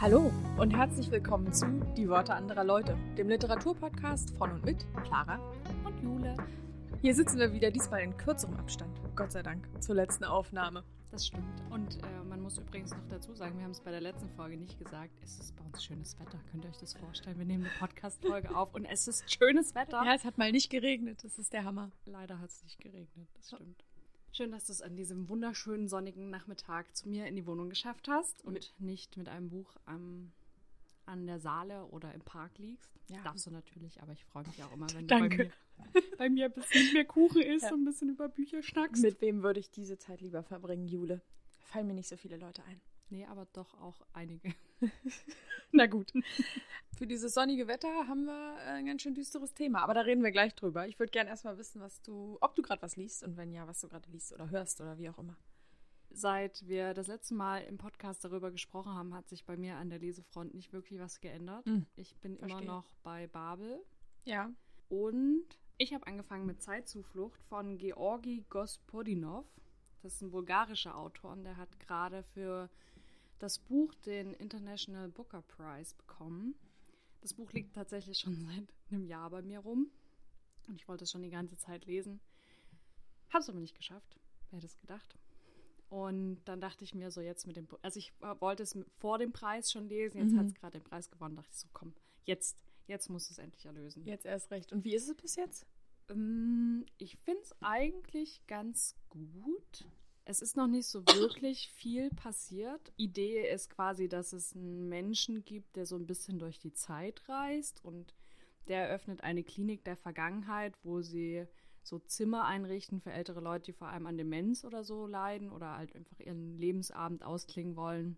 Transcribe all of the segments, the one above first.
Hallo und herzlich willkommen zu Die Worte anderer Leute, dem Literaturpodcast von und mit Clara und Jule. Hier sitzen wir wieder, diesmal in kürzerem Abstand, Gott sei Dank, zur letzten Aufnahme. Das stimmt. Und äh, man muss übrigens noch dazu sagen, wir haben es bei der letzten Folge nicht gesagt, es ist bei uns schönes Wetter. Könnt ihr euch das vorstellen? Wir nehmen eine Podcast-Folge auf und es ist schönes Wetter. Ja, es hat mal nicht geregnet, das ist der Hammer. Leider hat es nicht geregnet, das stimmt. Schön, dass du es an diesem wunderschönen sonnigen Nachmittag zu mir in die Wohnung geschafft hast und nicht mit einem Buch am, an der Saale oder im Park liegst. Ja. Darfst du natürlich, aber ich freue mich auch immer, wenn du bei mir, bei mir ein bisschen mehr Kuchen isst ja. und ein bisschen über Bücher schnackst. Mit wem würde ich diese Zeit lieber verbringen, Jule? Fallen mir nicht so viele Leute ein. Nee, aber doch auch einige. Na gut. Für dieses sonnige Wetter haben wir ein ganz schön düsteres Thema, aber da reden wir gleich drüber. Ich würde gerne erstmal wissen, was du, ob du gerade was liest und wenn ja, was du gerade liest oder hörst oder wie auch immer. Seit wir das letzte Mal im Podcast darüber gesprochen haben, hat sich bei mir an der Lesefront nicht wirklich was geändert. Mhm. Ich bin Verstehe. immer noch bei Babel. Ja. Und ich habe angefangen mit Zeitzuflucht von Georgi Gospodinov. Das ist ein bulgarischer Autor und der hat gerade für das Buch den International Booker Prize bekommen. Das Buch liegt tatsächlich schon seit einem Jahr bei mir rum. Und ich wollte es schon die ganze Zeit lesen. Habe es aber nicht geschafft. Wer hätte es gedacht? Und dann dachte ich mir so jetzt mit dem, also ich wollte es vor dem Preis schon lesen, jetzt mhm. hat es gerade den Preis gewonnen, dachte ich so, komm, jetzt, jetzt muss es endlich erlösen. Jetzt erst recht. Und wie ist es bis jetzt? Ähm, ich finde es eigentlich ganz gut. Es ist noch nicht so wirklich viel passiert. Idee ist quasi, dass es einen Menschen gibt, der so ein bisschen durch die Zeit reist und der eröffnet eine Klinik der Vergangenheit, wo sie so Zimmer einrichten für ältere Leute, die vor allem an Demenz oder so leiden oder halt einfach ihren Lebensabend ausklingen wollen.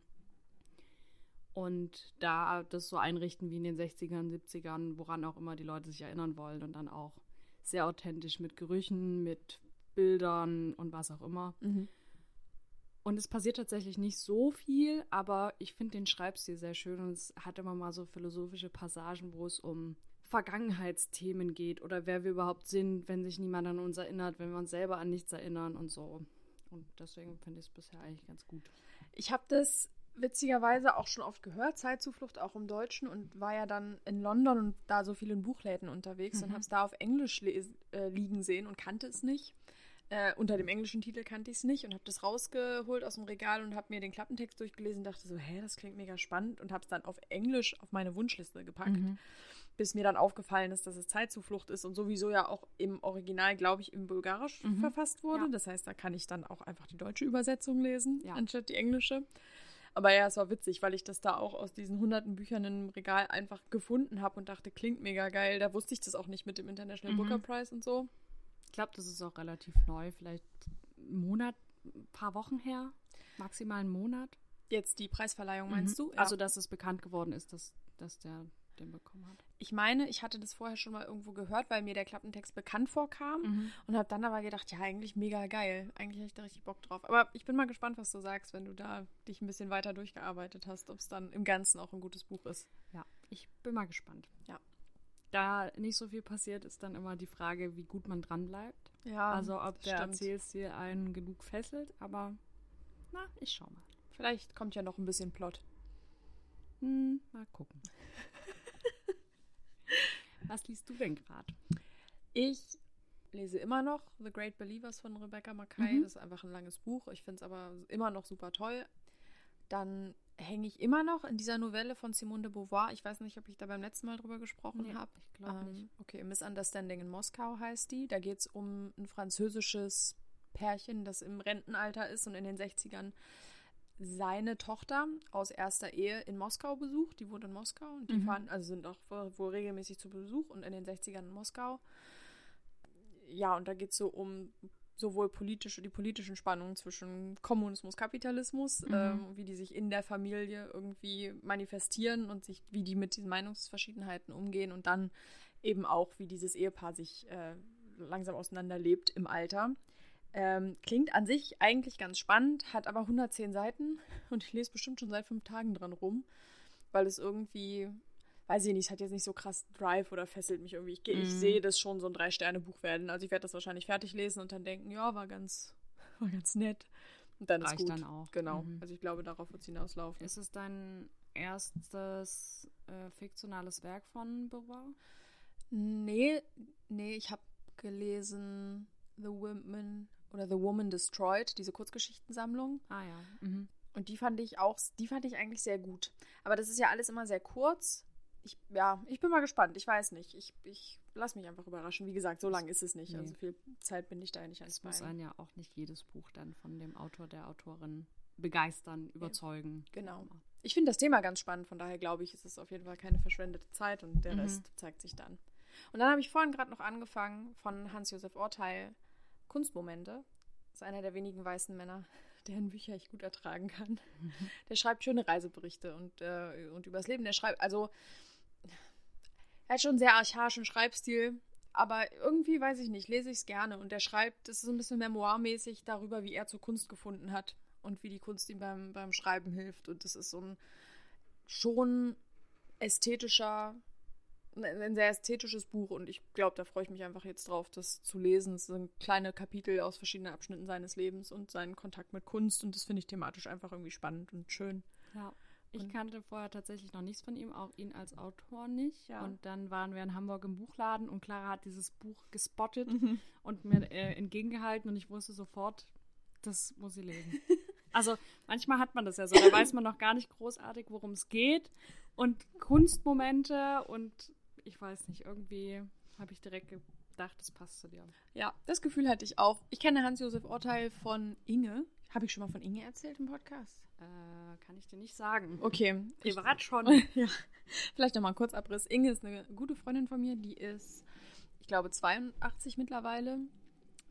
Und da das so einrichten wie in den 60ern, 70ern, woran auch immer die Leute sich erinnern wollen und dann auch sehr authentisch mit Gerüchen, mit Bildern und was auch immer. Mhm. Und es passiert tatsächlich nicht so viel, aber ich finde den Schreibstil sehr schön und es hat immer mal so philosophische Passagen, wo es um Vergangenheitsthemen geht oder wer wir überhaupt sind, wenn sich niemand an uns erinnert, wenn wir uns selber an nichts erinnern und so. Und deswegen finde ich es bisher eigentlich ganz gut. Ich habe das witzigerweise auch schon oft gehört, Zeitzuflucht auch im Deutschen und war ja dann in London und da so viel in Buchläden unterwegs mhm. und habe es da auf Englisch äh, liegen sehen und kannte es nicht. Äh, unter dem englischen Titel kannte ich es nicht und habe das rausgeholt aus dem Regal und habe mir den Klappentext durchgelesen und dachte so, hä, das klingt mega spannend und habe es dann auf Englisch auf meine Wunschliste gepackt. Mhm. Bis mir dann aufgefallen ist, dass es Zeitzuflucht ist und sowieso ja auch im Original, glaube ich, im Bulgarisch mhm. verfasst wurde. Ja. Das heißt, da kann ich dann auch einfach die deutsche Übersetzung lesen, ja. anstatt die englische. Aber ja, es war witzig, weil ich das da auch aus diesen hunderten Büchern im Regal einfach gefunden habe und dachte, klingt mega geil. Da wusste ich das auch nicht mit dem International mhm. Booker Prize und so. Ich glaube, das ist auch relativ neu, vielleicht einen Monat, ein paar Wochen her, maximal einen Monat. Jetzt die Preisverleihung meinst mhm. du? Ja. Also, dass es bekannt geworden ist, dass, dass der den bekommen hat. Ich meine, ich hatte das vorher schon mal irgendwo gehört, weil mir der Klappentext bekannt vorkam mhm. und habe dann aber gedacht, ja, eigentlich mega geil. Eigentlich habe ich da richtig Bock drauf. Aber ich bin mal gespannt, was du sagst, wenn du da dich ein bisschen weiter durchgearbeitet hast, ob es dann im Ganzen auch ein gutes Buch ist. Ja, ich bin mal gespannt. Ja da nicht so viel passiert, ist dann immer die Frage, wie gut man dran bleibt. Ja. Also ob der Erzählstil einen genug fesselt, aber na, ich schau mal. Vielleicht kommt ja noch ein bisschen Plot. Hm, mal gucken. Was liest du denn gerade? Ich lese immer noch The Great Believers von Rebecca Mackay. Mhm. Das ist einfach ein langes Buch. Ich finde es aber immer noch super toll. Dann hänge ich immer noch in dieser Novelle von Simone de Beauvoir. Ich weiß nicht, ob ich da beim letzten Mal drüber gesprochen nee, habe. Ich glaube ähm, nicht. Okay, Misunderstanding in Moskau heißt die. Da geht es um ein französisches Pärchen, das im Rentenalter ist und in den 60ern seine Tochter aus erster Ehe in Moskau besucht. Die wohnt in Moskau und die mhm. fahren, also sind auch wohl regelmäßig zu Besuch und in den 60ern in Moskau. Ja, und da geht es so um sowohl politische, die politischen Spannungen zwischen Kommunismus, Kapitalismus, mhm. ähm, wie die sich in der Familie irgendwie manifestieren und sich, wie die mit diesen Meinungsverschiedenheiten umgehen und dann eben auch, wie dieses Ehepaar sich äh, langsam auseinanderlebt im Alter. Ähm, klingt an sich eigentlich ganz spannend, hat aber 110 Seiten und ich lese bestimmt schon seit fünf Tagen dran rum, weil es irgendwie weiß ich nicht, es hat jetzt nicht so krass Drive oder fesselt mich irgendwie. Ich, mhm. ich sehe das schon so ein Drei-Sterne-Buch werden. Also ich werde das wahrscheinlich fertig lesen und dann denken, ja, war ganz, war ganz nett. Und dann Reicht ist gut. dann auch. Genau. Mhm. Also ich glaube, darauf wird es hinauslaufen. Ist es dein erstes äh, fiktionales Werk von Beauvoir? Nee, nee, ich habe gelesen The Woman oder The Woman Destroyed, diese Kurzgeschichtensammlung. Ah ja. Mhm. Und die fand ich auch, die fand ich eigentlich sehr gut. Aber das ist ja alles immer sehr kurz. Ich, ja, ich bin mal gespannt. Ich weiß nicht. Ich, ich lass mich einfach überraschen. Wie gesagt, so lang ist es nicht. Nee. Also viel Zeit bin ich da ja nicht ans Es muss einen ja auch nicht jedes Buch dann von dem Autor, der Autorin begeistern, überzeugen. Genau. Ich finde das Thema ganz spannend, von daher glaube ich, ist es auf jeden Fall keine verschwendete Zeit und der Mhm. Rest zeigt sich dann. Und dann habe ich vorhin gerade noch angefangen von Hans-Josef Orteil Kunstmomente. Das ist einer der wenigen weißen Männer, deren Bücher ich gut ertragen kann. Der schreibt schöne Reiseberichte und, äh, und übers Leben. Der schreibt, also er hat schon einen sehr archaischen Schreibstil, aber irgendwie, weiß ich nicht, lese ich es gerne. Und er schreibt, das ist so ein bisschen memoirmäßig darüber, wie er zur Kunst gefunden hat und wie die Kunst ihm beim, beim Schreiben hilft. Und das ist so ein schon ästhetischer, ein sehr ästhetisches Buch. Und ich glaube, da freue ich mich einfach jetzt drauf, das zu lesen. Es sind kleine Kapitel aus verschiedenen Abschnitten seines Lebens und seinen Kontakt mit Kunst. Und das finde ich thematisch einfach irgendwie spannend und schön. Ja. Ich kannte vorher tatsächlich noch nichts von ihm, auch ihn als Autor nicht. Ja. Und dann waren wir in Hamburg im Buchladen und Clara hat dieses Buch gespottet Mhm. und mir äh, entgegengehalten und ich wusste sofort, das muss sie lesen. Also manchmal hat man das ja so, da weiß man noch gar nicht großartig, worum es geht. Und Kunstmomente und ich weiß nicht, irgendwie habe ich direkt gedacht, das passt zu dir. Ja, das Gefühl hatte ich auch. Ich kenne Hans-Josef Orteil von Inge. Habe ich schon mal von Inge erzählt im Podcast? Äh, kann ich dir nicht sagen. Okay. Ich, Privat schon. ja. Vielleicht nochmal ein Kurzabriss. Inge ist eine gute Freundin von mir. Die ist, ich glaube, 82 mittlerweile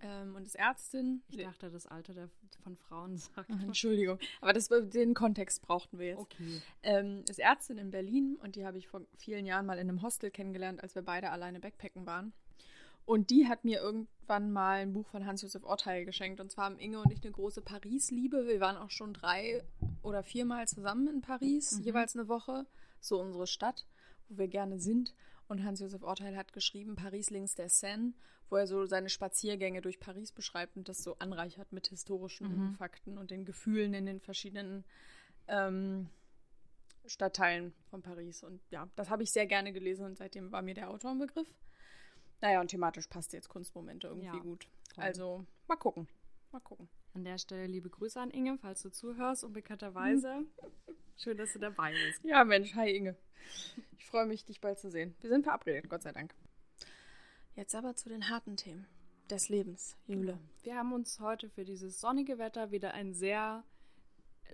ähm, und ist Ärztin. Ich dachte, das Alter der, von Frauen sagt. Ach, Entschuldigung. Aber das, den Kontext brauchten wir jetzt. Okay. Ähm, ist Ärztin in Berlin und die habe ich vor vielen Jahren mal in einem Hostel kennengelernt, als wir beide alleine Backpacken waren. Und die hat mir irgendwann mal ein Buch von Hans-Josef Orteil geschenkt. Und zwar haben Inge und ich eine große Paris-Liebe. Wir waren auch schon drei oder viermal zusammen in Paris, Mhm. jeweils eine Woche. So unsere Stadt, wo wir gerne sind. Und Hans-Josef Orteil hat geschrieben, Paris links der Seine, wo er so seine Spaziergänge durch Paris beschreibt und das so anreichert mit historischen Mhm. Fakten und den Gefühlen in den verschiedenen ähm, Stadtteilen von Paris. Und ja, das habe ich sehr gerne gelesen und seitdem war mir der Autor ein Begriff. Naja, und thematisch passt jetzt Kunstmomente irgendwie Ja, gut. toll. Also, mal gucken. Mal gucken. An der Stelle liebe Grüße an Inge, falls du zuhörst, unbekannterweise. Schön, dass du dabei bist. Ja, Mensch, hi Inge. Ich freue mich, dich bald zu sehen. Wir sind verabredet, Gott sei Dank. Jetzt aber zu den harten Themen des Lebens, Jule. Wir haben uns heute für dieses sonnige Wetter wieder ein sehr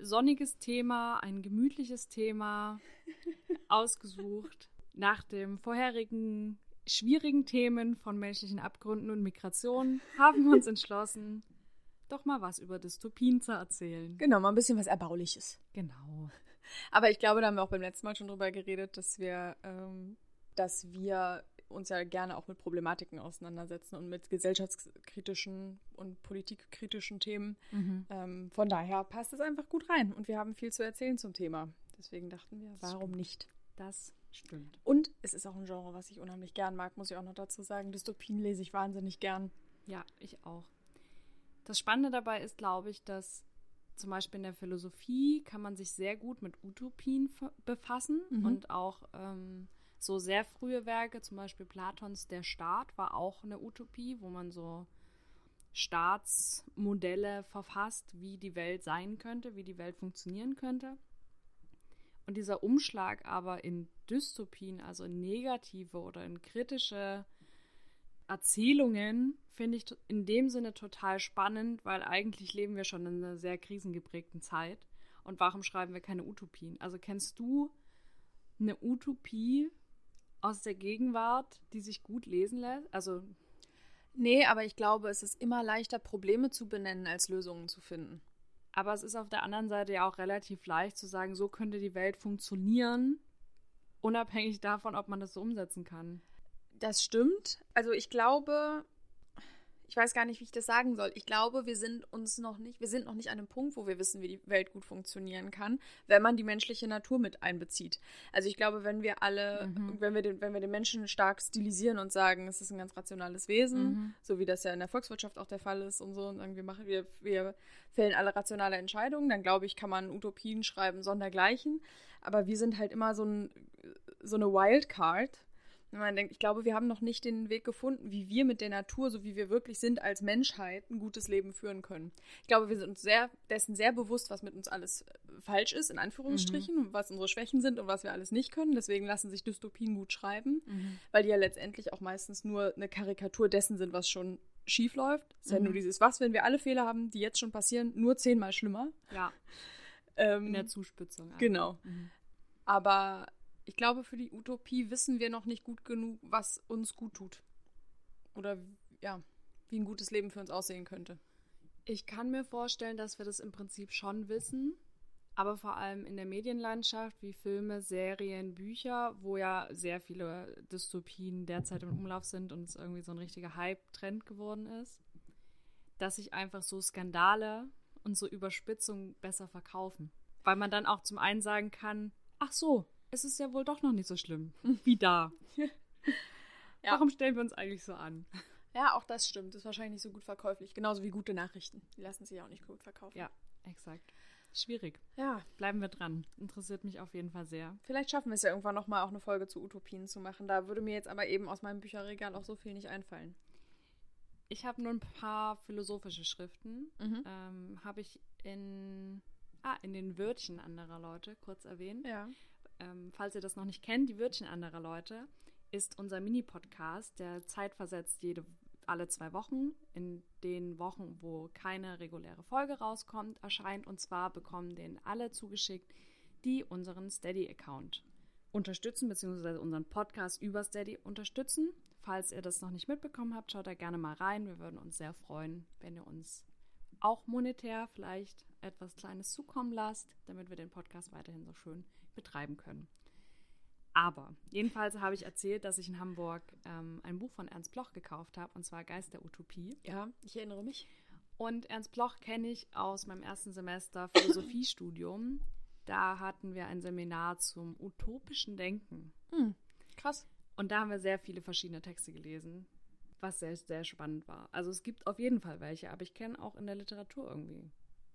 sonniges Thema, ein gemütliches Thema ausgesucht. Nach dem vorherigen schwierigen Themen von menschlichen Abgründen und Migration haben wir uns entschlossen, doch mal was über Dystopien zu erzählen. Genau, mal ein bisschen was Erbauliches. Genau. Aber ich glaube, da haben wir auch beim letzten Mal schon drüber geredet, dass wir, ähm, dass wir uns ja gerne auch mit Problematiken auseinandersetzen und mit gesellschaftskritischen und politikkritischen Themen. Ähm, von daher passt es einfach gut rein und wir haben viel zu erzählen zum Thema. Deswegen dachten wir, warum nicht? Das stimmt. Und es ist auch ein Genre, was ich unheimlich gern mag, muss ich auch noch dazu sagen. Dystopien lese ich wahnsinnig gern. Ja, ich auch. Das Spannende dabei ist, glaube ich, dass zum Beispiel in der Philosophie kann man sich sehr gut mit Utopien fa- befassen Mhm. und auch ähm, so sehr frühe Werke, zum Beispiel Platons Der Staat war auch eine Utopie, wo man so Staatsmodelle verfasst, wie die Welt sein könnte, wie die Welt funktionieren könnte. Und dieser Umschlag aber in Dystopien, also in negative oder in kritische Erzählungen, finde ich in dem Sinne total spannend, weil eigentlich leben wir schon in einer sehr krisengeprägten Zeit. Und warum schreiben wir keine Utopien? Also kennst du eine Utopie aus der Gegenwart, die sich gut lesen lässt? Also Nee, aber ich glaube, es ist immer leichter, Probleme zu benennen, als Lösungen zu finden. Aber es ist auf der anderen Seite ja auch relativ leicht zu sagen, so könnte die Welt funktionieren, unabhängig davon, ob man das so umsetzen kann. Das stimmt. Also ich glaube, ich weiß gar nicht, wie ich das sagen soll. Ich glaube, wir sind uns noch nicht, wir sind noch nicht an einem Punkt, wo wir wissen, wie die Welt gut funktionieren kann, wenn man die menschliche Natur mit einbezieht. Also ich glaube, wenn wir alle, Mhm. wenn wir den, wenn wir den Menschen stark stilisieren und sagen, es ist ein ganz rationales Wesen, Mhm. so wie das ja in der Volkswirtschaft auch der Fall ist und so, und sagen, wir machen, wir, wir fällen alle rationale Entscheidungen, dann glaube ich, kann man Utopien schreiben, sondergleichen. Aber wir sind halt immer so, ein, so eine Wildcard. Wenn man denkt, ich glaube, wir haben noch nicht den Weg gefunden, wie wir mit der Natur, so wie wir wirklich sind als Menschheit, ein gutes Leben führen können. Ich glaube, wir sind uns sehr, dessen sehr bewusst, was mit uns alles äh, falsch ist, in Anführungsstrichen, und was unsere Schwächen sind und was wir alles nicht können. Deswegen lassen sich Dystopien gut schreiben, weil die ja letztendlich auch meistens nur eine Karikatur dessen sind, was schon schief läuft. Es ist ja Mhm. nur dieses, was, wenn wir alle Fehler haben, die jetzt schon passieren, nur zehnmal schlimmer. Ja, Ähm, in der Zuspitzung. genau. Mhm. Aber ich glaube, für die Utopie wissen wir noch nicht gut genug, was uns gut tut. Oder ja, wie ein gutes Leben für uns aussehen könnte. Ich kann mir vorstellen, dass wir das im Prinzip schon wissen, aber vor allem in der Medienlandschaft wie Filme, Serien, Bücher, wo ja sehr viele Dystopien derzeit im Umlauf sind und es irgendwie so ein richtiger Hype-Trend geworden ist, dass sich einfach so Skandale und so Überspitzungen besser verkaufen. Weil man dann auch zum einen sagen kann, ach so, es ist ja wohl doch noch nicht so schlimm wie da. Ja. Warum stellen wir uns eigentlich so an? Ja, auch das stimmt. Das ist wahrscheinlich nicht so gut verkäuflich. Genauso wie gute Nachrichten. Die lassen sich auch nicht gut verkaufen. Ja, exakt. Schwierig. Ja, Bleiben wir dran. Interessiert mich auf jeden Fall sehr. vielleicht schaffen wir es ja irgendwann nochmal auch eine Folge zu Utopien zu machen. Da würde mir jetzt aber eben aus meinem Bücherregal auch so viel nicht einfallen. Ich habe nur ein paar philosophische Schriften. Mhm. Ähm, habe ich in, ah, in den Wörtchen anderer Leute kurz erwähnt. Ja. Ähm, falls ihr das noch nicht kennt, die Wörtchen anderer Leute ist unser Mini-Podcast, der zeitversetzt jede alle zwei Wochen, in den Wochen, wo keine reguläre Folge rauskommt, erscheint. Und zwar bekommen den alle zugeschickt, die unseren Steady-Account unterstützen, beziehungsweise unseren Podcast über Steady unterstützen. Falls ihr das noch nicht mitbekommen habt, schaut da gerne mal rein. Wir würden uns sehr freuen, wenn ihr uns auch monetär vielleicht etwas Kleines zukommen lasst, damit wir den Podcast weiterhin so schön betreiben können. Aber jedenfalls habe ich erzählt, dass ich in Hamburg ähm, ein Buch von Ernst Bloch gekauft habe, und zwar Geist der Utopie. Ja, ich erinnere mich. Und Ernst Bloch kenne ich aus meinem ersten Semester Philosophiestudium. Da hatten wir ein Seminar zum utopischen Denken. Hm, krass. Und da haben wir sehr viele verschiedene Texte gelesen, was sehr, sehr spannend war. Also es gibt auf jeden Fall welche, aber ich kenne auch in der Literatur irgendwie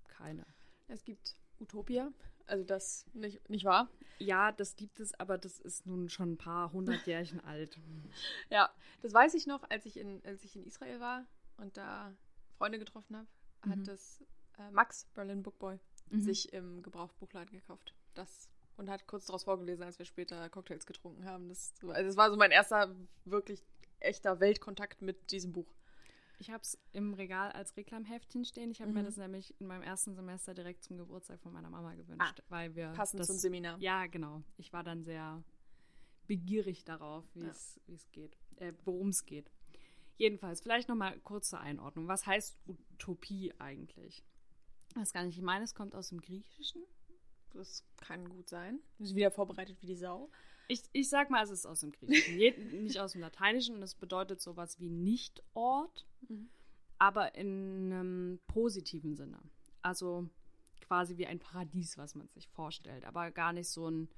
keine. Es gibt Utopia. Also das nicht, nicht wahr? Ja, das gibt es, aber das ist nun schon ein paar hundert Jährchen alt. Ja, das weiß ich noch, als ich in, als ich in Israel war und da Freunde getroffen habe, hat Mhm. das äh, Max, Berlin Bookboy, Mhm. sich im Gebrauchbuchladen gekauft. Das und hat kurz daraus vorgelesen, als wir später Cocktails getrunken haben. Das, also das war so mein erster wirklich echter Weltkontakt mit diesem Buch. Ich habe es im Regal als Reklamheftchen stehen. Ich habe mir Mhm. das nämlich in meinem ersten Semester direkt zum Geburtstag von meiner Mama gewünscht, Ah, weil wir Passend das, zum Seminar. Ja, genau. Ich war dann sehr begierig darauf, wie Ja. es geht, äh, worum es geht. Jedenfalls, vielleicht nochmal kurze Einordnung. Was heißt Utopie eigentlich? Ich weiß gar nicht, ich meine, es kommt aus dem Griechischen. Das kann gut sein. Sind wieder vorbereitet wie die Sau. Ich, ich sag mal, es ist aus dem Griechischen, nicht aus dem Lateinischen. Und es bedeutet sowas wie Nicht-Ort, Mhm. aber in einem positiven Sinne. Also quasi wie ein Paradies, was man sich vorstellt. Aber gar nicht so ein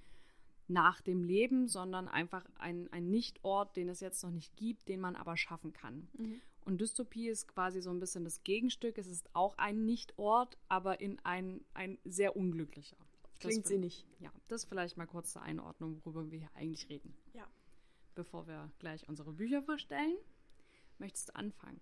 nach dem Leben, sondern einfach ein, ein Nicht-Ort, den es jetzt noch nicht gibt, den man aber schaffen kann. Mhm. Und Dystopie ist quasi so ein bisschen das Gegenstück. Es ist auch ein Nicht-Ort, aber in ein, ein sehr unglücklicher. Das Klingt sinnig. Ja, das vielleicht mal kurz zur Einordnung, worüber wir hier eigentlich reden. Ja. Bevor wir gleich unsere Bücher vorstellen, möchtest du anfangen?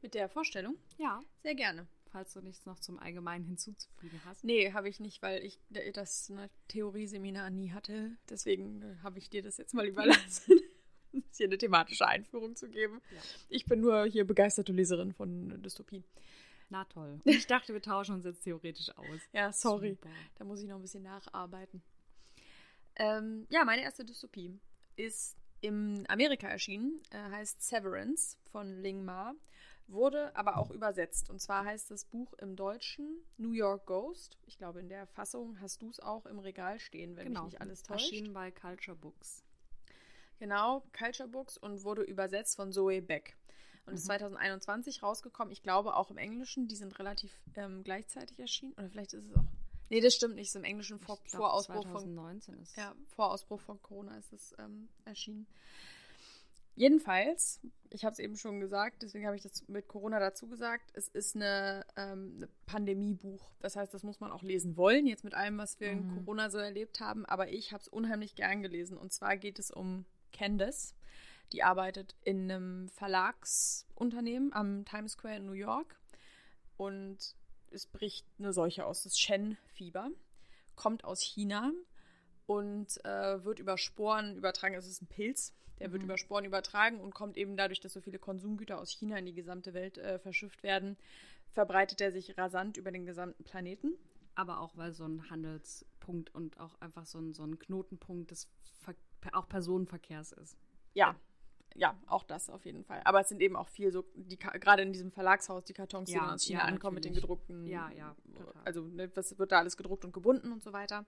Mit der Vorstellung? Ja. Sehr gerne. Falls du nichts noch zum Allgemeinen hinzuzufügen hast. Nee, habe ich nicht, weil ich das ne, Theorieseminar nie hatte. Deswegen äh, habe ich dir das jetzt mal überlassen, hier eine thematische Einführung zu geben. Ja. Ich bin nur hier begeisterte Leserin von Dystopien. Na toll. Und ich dachte, wir tauschen uns jetzt theoretisch aus. Ja, sorry. Super. Da muss ich noch ein bisschen nacharbeiten. Ähm, ja, meine erste Dystopie ist in Amerika erschienen, äh, heißt Severance von Ling Ma, wurde aber auch übersetzt. Und zwar heißt das Buch im Deutschen New York Ghost. Ich glaube, in der Fassung hast du es auch im Regal stehen, wenn Genau. mich nicht alles täuscht. Erschienen bei Culture Books. Genau, Culture Books und wurde übersetzt von Zoe Beck. Und ist 2021 rausgekommen. Ich glaube auch im Englischen, die sind relativ ähm, gleichzeitig erschienen. Oder vielleicht ist es auch. Nee, das stimmt nicht. Ist im Englischen vor, glaub, vor Ausbruch 2019 von. ist Ja, vor Ausbruch von Corona ist es ähm, erschienen. Jedenfalls, ich habe es eben schon gesagt, deswegen habe ich das mit Corona dazu gesagt, es ist eine, ähm, eine Pandemiebuch. Das heißt, das muss man auch lesen wollen, jetzt mit allem, was wir in Mhm. Corona so erlebt haben. Aber ich habe es unheimlich gern gelesen. Und zwar geht es um Candace. Die arbeitet in einem Verlagsunternehmen am Times Square in New York. Und es bricht eine Seuche aus, das Shen-Fieber. Kommt aus China und äh, wird über Sporen übertragen. Es ist ein Pilz, der wird Mhm. über Sporen übertragen und kommt eben dadurch, dass so viele Konsumgüter aus China in die gesamte Welt äh, verschifft werden, verbreitet er sich rasant über den gesamten Planeten. Aber auch weil so ein Handelspunkt und auch einfach so ein, so ein Knotenpunkt des Ver auch Personenverkehrs ist. Ja, ja, auch das auf jeden Fall. Aber es sind eben auch viel so, die gerade in diesem Verlagshaus, die Kartons, die Ja, dann aus China ja, ankommen mit den gedruckten. Ja, ja, total. Also, ne, was wird da alles gedruckt und gebunden und so weiter.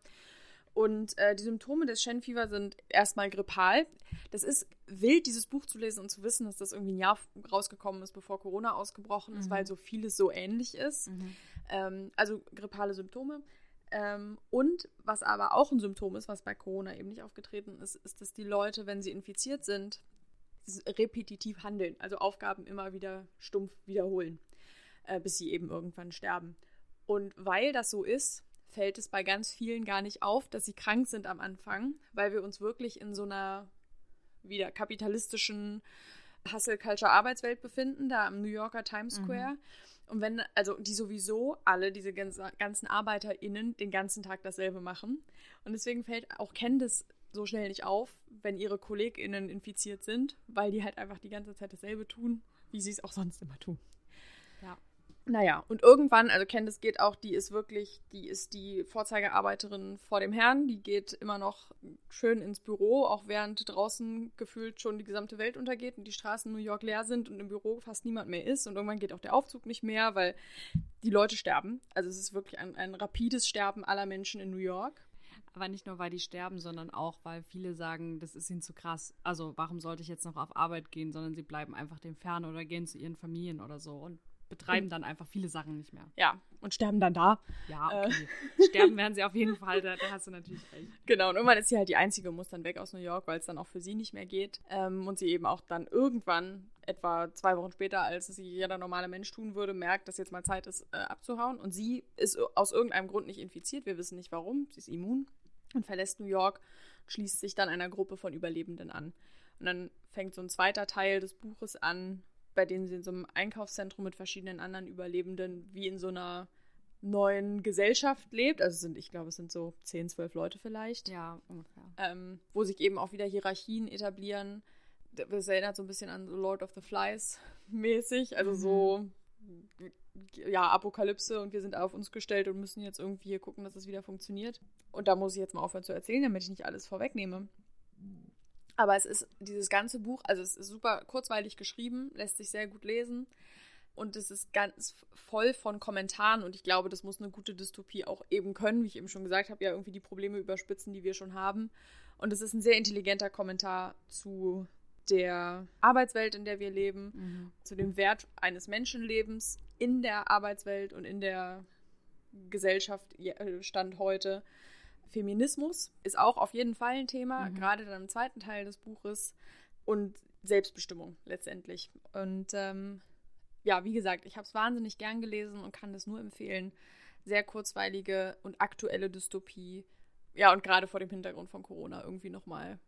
Und äh, die Symptome des Shen-Fieber sind erstmal grippal. Das ist wild, dieses Buch zu lesen und zu wissen, dass das irgendwie ein Jahr rausgekommen ist, bevor Corona ausgebrochen ist, Mhm. weil so vieles so ähnlich ist. Ähm, also grippale Symptome. Ähm, und was aber auch ein Symptom ist, was bei Corona eben nicht aufgetreten ist, ist, dass die Leute, wenn sie infiziert sind, repetitiv handeln, also Aufgaben immer wieder stumpf wiederholen, äh, bis sie eben irgendwann sterben. Und weil das so ist, fällt es bei ganz vielen gar nicht auf, dass sie krank sind am Anfang, weil wir uns wirklich in so einer wieder kapitalistischen Hustle-Culture-Arbeitswelt befinden, da am New Yorker Times Square. Und wenn, also die sowieso alle, diese ganze- ganzen ArbeiterInnen, den ganzen Tag dasselbe machen. Und deswegen fällt auch Candice so schnell nicht auf, wenn ihre KollegInnen infiziert sind, weil die halt einfach die ganze Zeit dasselbe tun, wie sie es auch sonst immer tun. Ja. Naja, und irgendwann, also Candice geht auch, die ist wirklich, die ist die Vorzeigearbeiterin vor dem Herrn, die geht immer noch schön ins Büro, auch während draußen gefühlt schon die gesamte Welt untergeht und die Straßen in New York leer sind und im Büro fast niemand mehr ist und irgendwann geht auch der Aufzug nicht mehr, weil die Leute sterben. Also es ist wirklich ein, ein rapides Sterben aller Menschen in New York. Aber nicht nur, weil die sterben, sondern auch, weil viele sagen, das ist ihnen zu krass. Also warum sollte ich jetzt noch auf Arbeit gehen, sondern sie bleiben einfach dem fern oder gehen zu ihren Familien oder so und betreiben dann einfach viele Sachen nicht mehr. Ja, und sterben dann da. Ja, Äh. okay. Sterben werden sie auf jeden Fall, da, da hast du natürlich recht. Genau, und irgendwann ist sie halt die Einzige, muss dann weg aus New York, weil es dann auch für sie nicht mehr geht. Ähm, und sie eben auch dann irgendwann, etwa zwei Wochen später, als es jeder normale Mensch tun würde, merkt, dass jetzt mal Zeit ist, äh, abzuhauen. Und sie ist aus irgendeinem Grund nicht infiziert. Wir wissen nicht warum. Sie ist immun und verlässt New York, schließt sich dann einer Gruppe von Überlebenden an. Und dann fängt so ein zweiter Teil des Buches an, bei dem sie in so einem Einkaufszentrum mit verschiedenen anderen Überlebenden wie in so einer neuen Gesellschaft lebt. Also es sind, ich glaube, es sind so 10, 12 Leute vielleicht Ja, ungefähr. ähm, wo sich eben auch wieder Hierarchien etablieren. Das erinnert so ein bisschen an Lord of the Flies mäßig, also so ja, Apokalypse und wir sind auf uns gestellt und müssen jetzt irgendwie hier gucken, dass es wieder funktioniert. Und da muss ich jetzt mal aufhören zu erzählen, damit ich nicht alles vorwegnehme. Aber es ist dieses ganze Buch, also es ist super kurzweilig geschrieben, lässt sich sehr gut lesen und es ist ganz voll von Kommentaren und ich glaube, das muss eine gute Dystopie auch eben können, wie ich eben schon gesagt habe, ja irgendwie die Probleme überspitzen, die wir schon haben. Und es ist ein sehr intelligenter Kommentar zu der Arbeitswelt, in der wir leben, Mhm. zu dem Wert eines Menschenlebens in der Arbeitswelt und in der Gesellschaft äh, Stand heute. Feminismus ist auch auf jeden Fall ein Thema, Mhm. gerade dann im zweiten Teil des Buches. Und Selbstbestimmung letztendlich. Und ähm, ja, wie gesagt, ich habe es wahnsinnig gern gelesen und kann das nur empfehlen. Sehr kurzweilige und aktuelle Dystopie. Ja, und gerade vor dem Hintergrund von Corona irgendwie nochmal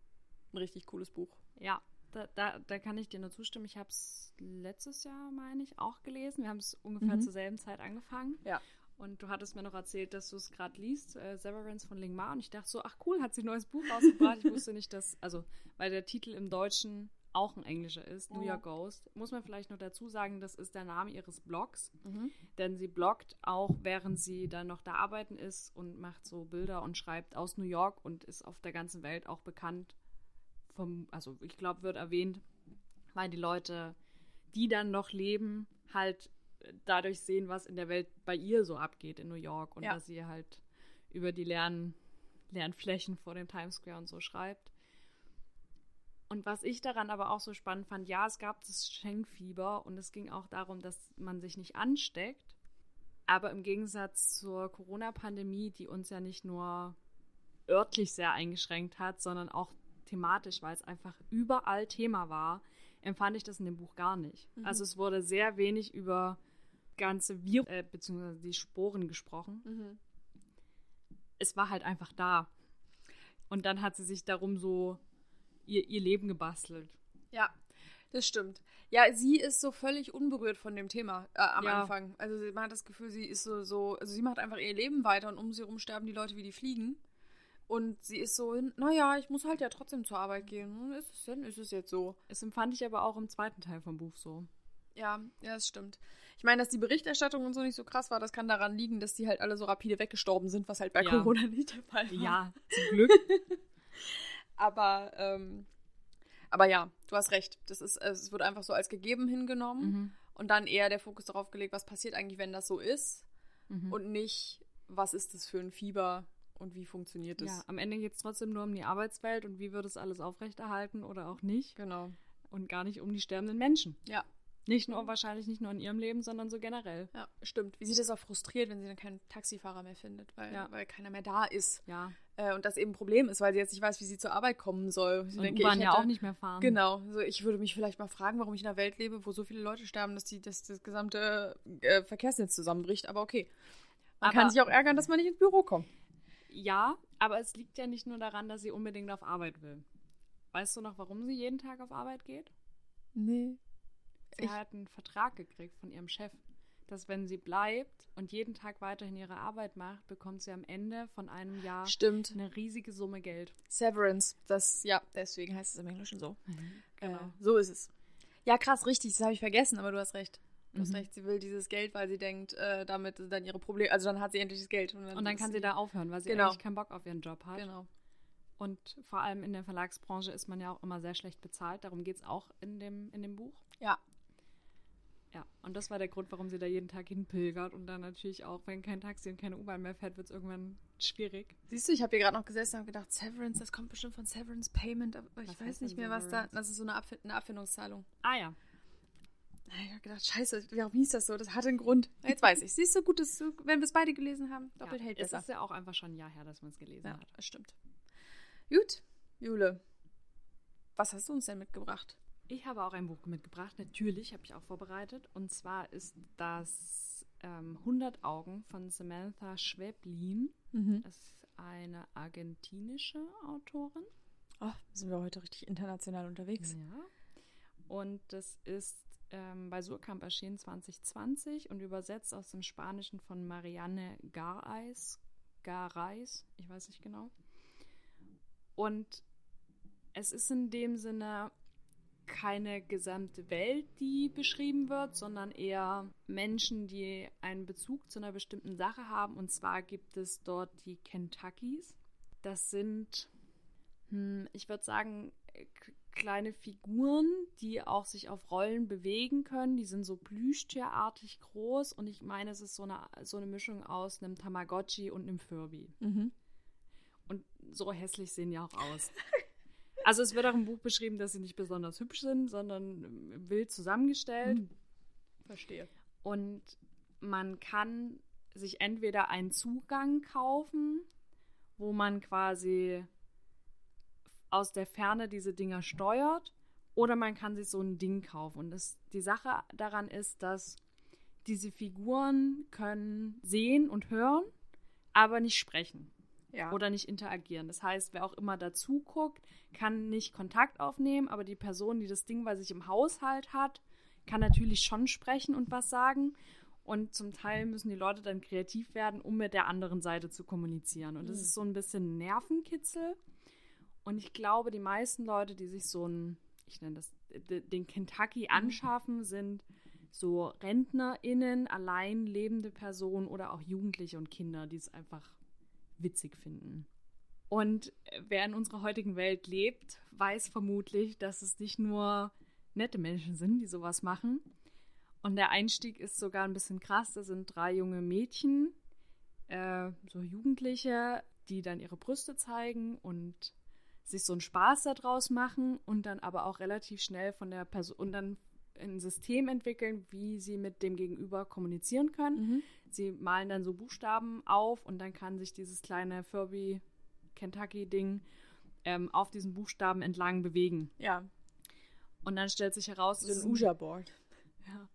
ein richtig cooles Buch. Ja, da, da, da kann ich dir nur zustimmen. Ich habe es letztes Jahr, meine ich, auch gelesen. Wir haben es ungefähr Mhm. zur selben Zeit angefangen. Ja. Und du hattest mir noch erzählt, dass du es gerade liest, äh, Severance von Ling Ma. Und ich dachte so, ach cool, hat sie ein neues Buch rausgebracht. Ich wusste nicht, dass, also, weil der Titel im Deutschen auch ein englischer ist, New Mhm. York Ghost. Muss man vielleicht noch dazu sagen, das ist der Name ihres Blogs. Mhm. Denn sie bloggt auch, während sie dann noch da arbeiten ist und macht so Bilder und schreibt aus New York und ist auf der ganzen Welt auch bekannt vom, also ich glaube, wird erwähnt, weil die Leute, die dann noch leben, halt dadurch sehen, was in der Welt bei ihr so abgeht in New York und Ja. dass sie halt über die leeren, leeren Flächen vor dem Times Square und so schreibt. Und was ich daran aber auch so spannend fand, ja, es gab das Schenkfieber und es ging auch darum, dass man sich nicht ansteckt. Aber im Gegensatz zur Corona-Pandemie, die uns ja nicht nur örtlich sehr eingeschränkt hat, sondern auch thematisch, weil es einfach überall Thema war, empfand ich das in dem Buch gar nicht. Mhm. Also es wurde sehr wenig über ganze Virus äh, bzw. die Sporen gesprochen. Mhm. Es war halt einfach da. Und dann hat sie sich darum so ihr, ihr Leben gebastelt. Ja, das stimmt. Ja, sie ist so völlig unberührt von dem Thema äh, am ja. Anfang. Also man hat das Gefühl, sie ist so, so, also sie macht einfach ihr Leben weiter und um sie herum sterben die Leute wie die Fliegen. Und sie ist so, naja, ich muss halt ja trotzdem zur Arbeit gehen. Hm, ist es denn? Ist es jetzt so? Das empfand ich aber auch im zweiten Teil vom Buch so. Ja, ja, das stimmt. Ich meine, dass die Berichterstattung und so nicht so krass war, das kann daran liegen, dass die halt alle so rapide weggestorben sind, was halt bei ja. Corona nicht der Fall war. Ja, zum Glück. aber, ähm, aber ja, du hast recht. Das ist, es wird einfach so als gegeben hingenommen mhm. und dann eher der Fokus darauf gelegt, was passiert eigentlich, wenn das so ist mhm. und nicht, was ist das für ein Fieber und wie funktioniert es? Ja, am Ende geht es trotzdem nur um die Arbeitswelt und wie wird es alles aufrechterhalten oder auch nicht. Genau. Und gar nicht um die sterbenden Menschen. Ja. Nicht nur, wahrscheinlich nicht nur in ihrem Leben, sondern so generell. Ja, stimmt. Wie sie das auch frustriert, wenn sie dann keinen Taxifahrer mehr findet, weil, ja. weil keiner mehr da ist. Ja. Äh, und das eben ein Problem ist, weil sie jetzt nicht weiß, wie sie zur Arbeit kommen soll. Sie und denke, U-Bahn ja auch nicht mehr fahren. Genau. Also ich würde mich vielleicht mal fragen, warum ich in einer Welt lebe, wo so viele Leute sterben, dass, die, dass das gesamte äh, Verkehrsnetz zusammenbricht. Aber okay. Man Aber kann sich auch ärgern, dass man nicht ins Büro kommt. Ja, aber es liegt ja nicht nur daran, dass sie unbedingt auf Arbeit will. Weißt du noch, warum sie jeden Tag auf Arbeit geht? Nee. Sie ich hat einen Vertrag gekriegt von ihrem Chef, dass wenn sie bleibt und jeden Tag weiterhin ihre Arbeit macht, bekommt sie am Ende von einem Jahr Stimmt. eine riesige Summe Geld. Severance, das, ja, deswegen heißt es im Englischen so. Mhm, genau. Äh, so ist es. Ja, krass, richtig, das habe ich vergessen, aber du hast recht. Du mhm. hast recht, sie will dieses Geld, weil sie denkt, äh, damit sind dann ihre Probleme, also dann hat sie endlich das Geld. Und dann, und dann kann sie, da aufhören, weil sie genau. eigentlich keinen Bock auf ihren Job hat. Genau. Und vor allem in der Verlagsbranche ist man ja auch immer sehr schlecht bezahlt. Darum geht es auch in dem, in dem Buch. Ja. Ja, und das war der Grund, warum sie da jeden Tag hinpilgert. Und dann natürlich auch, wenn kein Taxi und keine U-Bahn mehr fährt, wird es irgendwann schwierig. Siehst du, ich habe hier gerade noch gesessen und gedacht, Severance, das kommt bestimmt von Severance Payment. Aber ich was weiß nicht mehr, was da. Das ist so eine, Abf eine Abfindungszahlung. Ah ja. Ich habe gedacht, scheiße, warum hieß das so? Das hatte einen Grund. Jetzt weiß ich. Siehst du, gut, dass, wenn wir es beide gelesen haben, doppelt ja, hält besser. Es ist ja auch einfach schon ein Jahr her, dass man es gelesen ja, hat. Das stimmt. Gut, Jule. Was hast du uns denn mitgebracht? Ich habe auch ein Buch mitgebracht. Natürlich, habe ich auch vorbereitet. Und zwar ist das ähm, 100 Augen von Samantha Schweblin. Mhm. Das ist eine argentinische Autorin. Oh, sind wir heute richtig international unterwegs. Ja. Und das ist ähm, bei Surkamp erschienen 2020 und übersetzt aus dem Spanischen von Marianne Gareis. Gareis, ich weiß nicht genau. Und es ist in dem Sinne keine gesamte Welt, die beschrieben wird, sondern eher Menschen, die einen Bezug zu einer bestimmten Sache haben. Und zwar gibt es dort die Kentuckys. Das sind, hm, ich würde sagen, kleine Figuren, die auch sich auf Rollen bewegen können. Die sind so plüschtierartig groß und ich meine, es ist so eine, so eine Mischung aus einem Tamagotchi und einem Furby. Mhm. Und so hässlich sehen die auch aus. also es wird auch im Buch beschrieben, dass sie nicht besonders hübsch sind, sondern wild zusammengestellt. Mhm. Verstehe. Und man kann sich entweder einen Zugang kaufen, wo man quasi aus der Ferne diese Dinger steuert oder man kann sich so ein Ding kaufen. Und das, die Sache daran ist, dass diese Figuren können sehen und hören, aber nicht sprechen. Ja. Oder nicht interagieren. Das heißt, wer auch immer dazu guckt, kann nicht Kontakt aufnehmen, aber die Person, die das Ding bei sich im Haushalt hat, kann natürlich schon sprechen und was sagen. Und zum Teil müssen die Leute dann kreativ werden, um mit der anderen Seite zu kommunizieren. Und das mhm. ist so ein bisschen Nervenkitzel. Und ich glaube, die meisten Leute, die sich so ein, ich nenne das, den Kentucky anschaffen, sind so RentnerInnen, allein lebende Personen oder auch Jugendliche und Kinder, die es einfach witzig finden. Und wer in unserer heutigen Welt lebt, weiß vermutlich, dass es nicht nur nette Menschen sind, die sowas machen. Und der Einstieg ist sogar ein bisschen krass. Da sind drei junge Mädchen, äh, so Jugendliche, die dann ihre Brüste zeigen und sich so einen Spaß daraus machen und dann aber auch relativ schnell von der Person und dann ein System entwickeln, wie sie mit dem Gegenüber kommunizieren können. Mhm. Sie malen dann so Buchstaben auf und dann kann sich dieses kleine Furby Kentucky-Ding ähm, auf diesen Buchstaben entlang bewegen. Ja, Und dann stellt sich heraus, so ein Uja-Board. ja,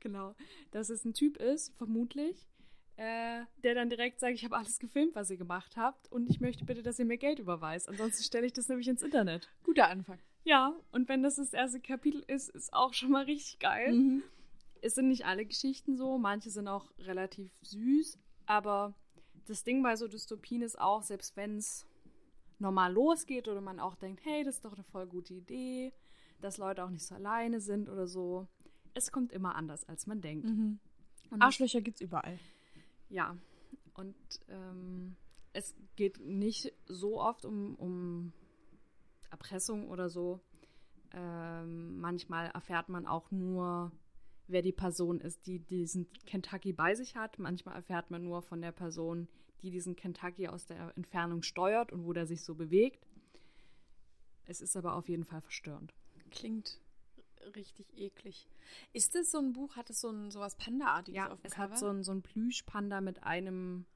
genau. Dass es ein Typ ist, vermutlich, äh, der dann direkt sagt, ich habe alles gefilmt, was ihr gemacht habt und ich möchte bitte, dass ihr mir Geld überweist. Ansonsten stelle ich das nämlich ins Internet. Guter Anfang. Ja, und wenn das das erste Kapitel ist, ist auch schon mal richtig geil. Mhm. Es sind nicht alle Geschichten so, manche sind auch relativ süß, aber das Ding bei so Dystopien ist auch, selbst wenn es normal losgeht oder man auch denkt, hey, das ist doch eine voll gute Idee, dass Leute auch nicht so alleine sind oder so, es kommt immer anders, als man denkt. Mhm. Arschlöcher gibt's überall. Ja, und ähm, es geht nicht so oft um, um Erpressung oder so. Ähm, manchmal erfährt man auch nur, wer die Person ist, die diesen Kentucky bei sich hat. Manchmal erfährt man nur von der Person, die diesen Kentucky aus der Entfernung steuert und wo der sich so bewegt. Es ist aber auf jeden Fall verstörend. Klingt richtig eklig. Ist das so ein Buch, hat es so ein sowas Panda-artiges Ja, auf dem es Cover? hat so ein, so ein Plüschpanda mit einem,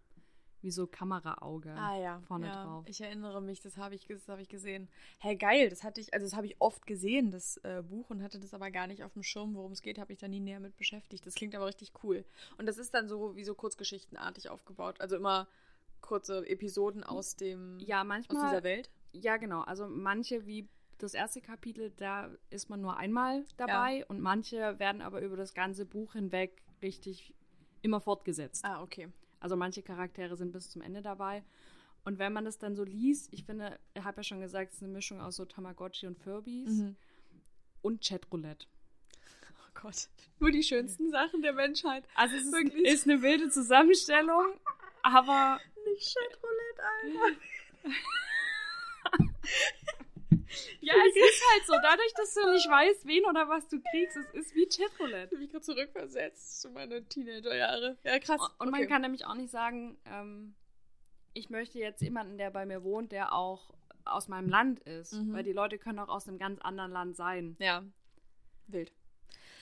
wie so Kameraauge Ah ja, vorne ja, drauf. Ich erinnere mich, das habe ich, das habe ich gesehen. Hey, geil, das hatte ich, also das habe ich oft gesehen, das äh, Buch, und hatte das aber gar nicht auf dem Schirm, worum es geht, habe ich da nie näher mit beschäftigt. Das klingt aber richtig cool. Und das ist dann so wie so Kurzgeschichtenartig aufgebaut. Also immer kurze Episoden aus dem Ja, aus manchmal. dieser Welt. Ja, genau. Also manche, wie das erste Kapitel, da ist man nur einmal dabei und manche werden aber über das ganze Buch hinweg richtig immer fortgesetzt. Ah, okay. Also manche Charaktere sind bis zum Ende dabei. Und wenn man das dann so liest, ich finde, ich habe ja schon gesagt, es ist eine Mischung aus so Tamagotchi und Furbies Mhm. und Chatroulette. Oh Gott. Nur die schönsten Sachen der Menschheit. Also es ist, Wirklich? ist eine wilde Zusammenstellung, aber Nicht Chatroulette, Alter. ja, es ist halt so. Dadurch, dass du nicht weißt, wen oder was du kriegst, es ist wie Chatroulette. Ich habe mich gerade zurückversetzt zu meine Teenagerjahre. Ja, krass. Und man Okay. kann nämlich auch nicht sagen, ähm, ich möchte jetzt jemanden, der bei mir wohnt, der auch aus meinem Land ist. Mhm. Weil die Leute können auch aus einem ganz anderen Land sein. Ja. Wild.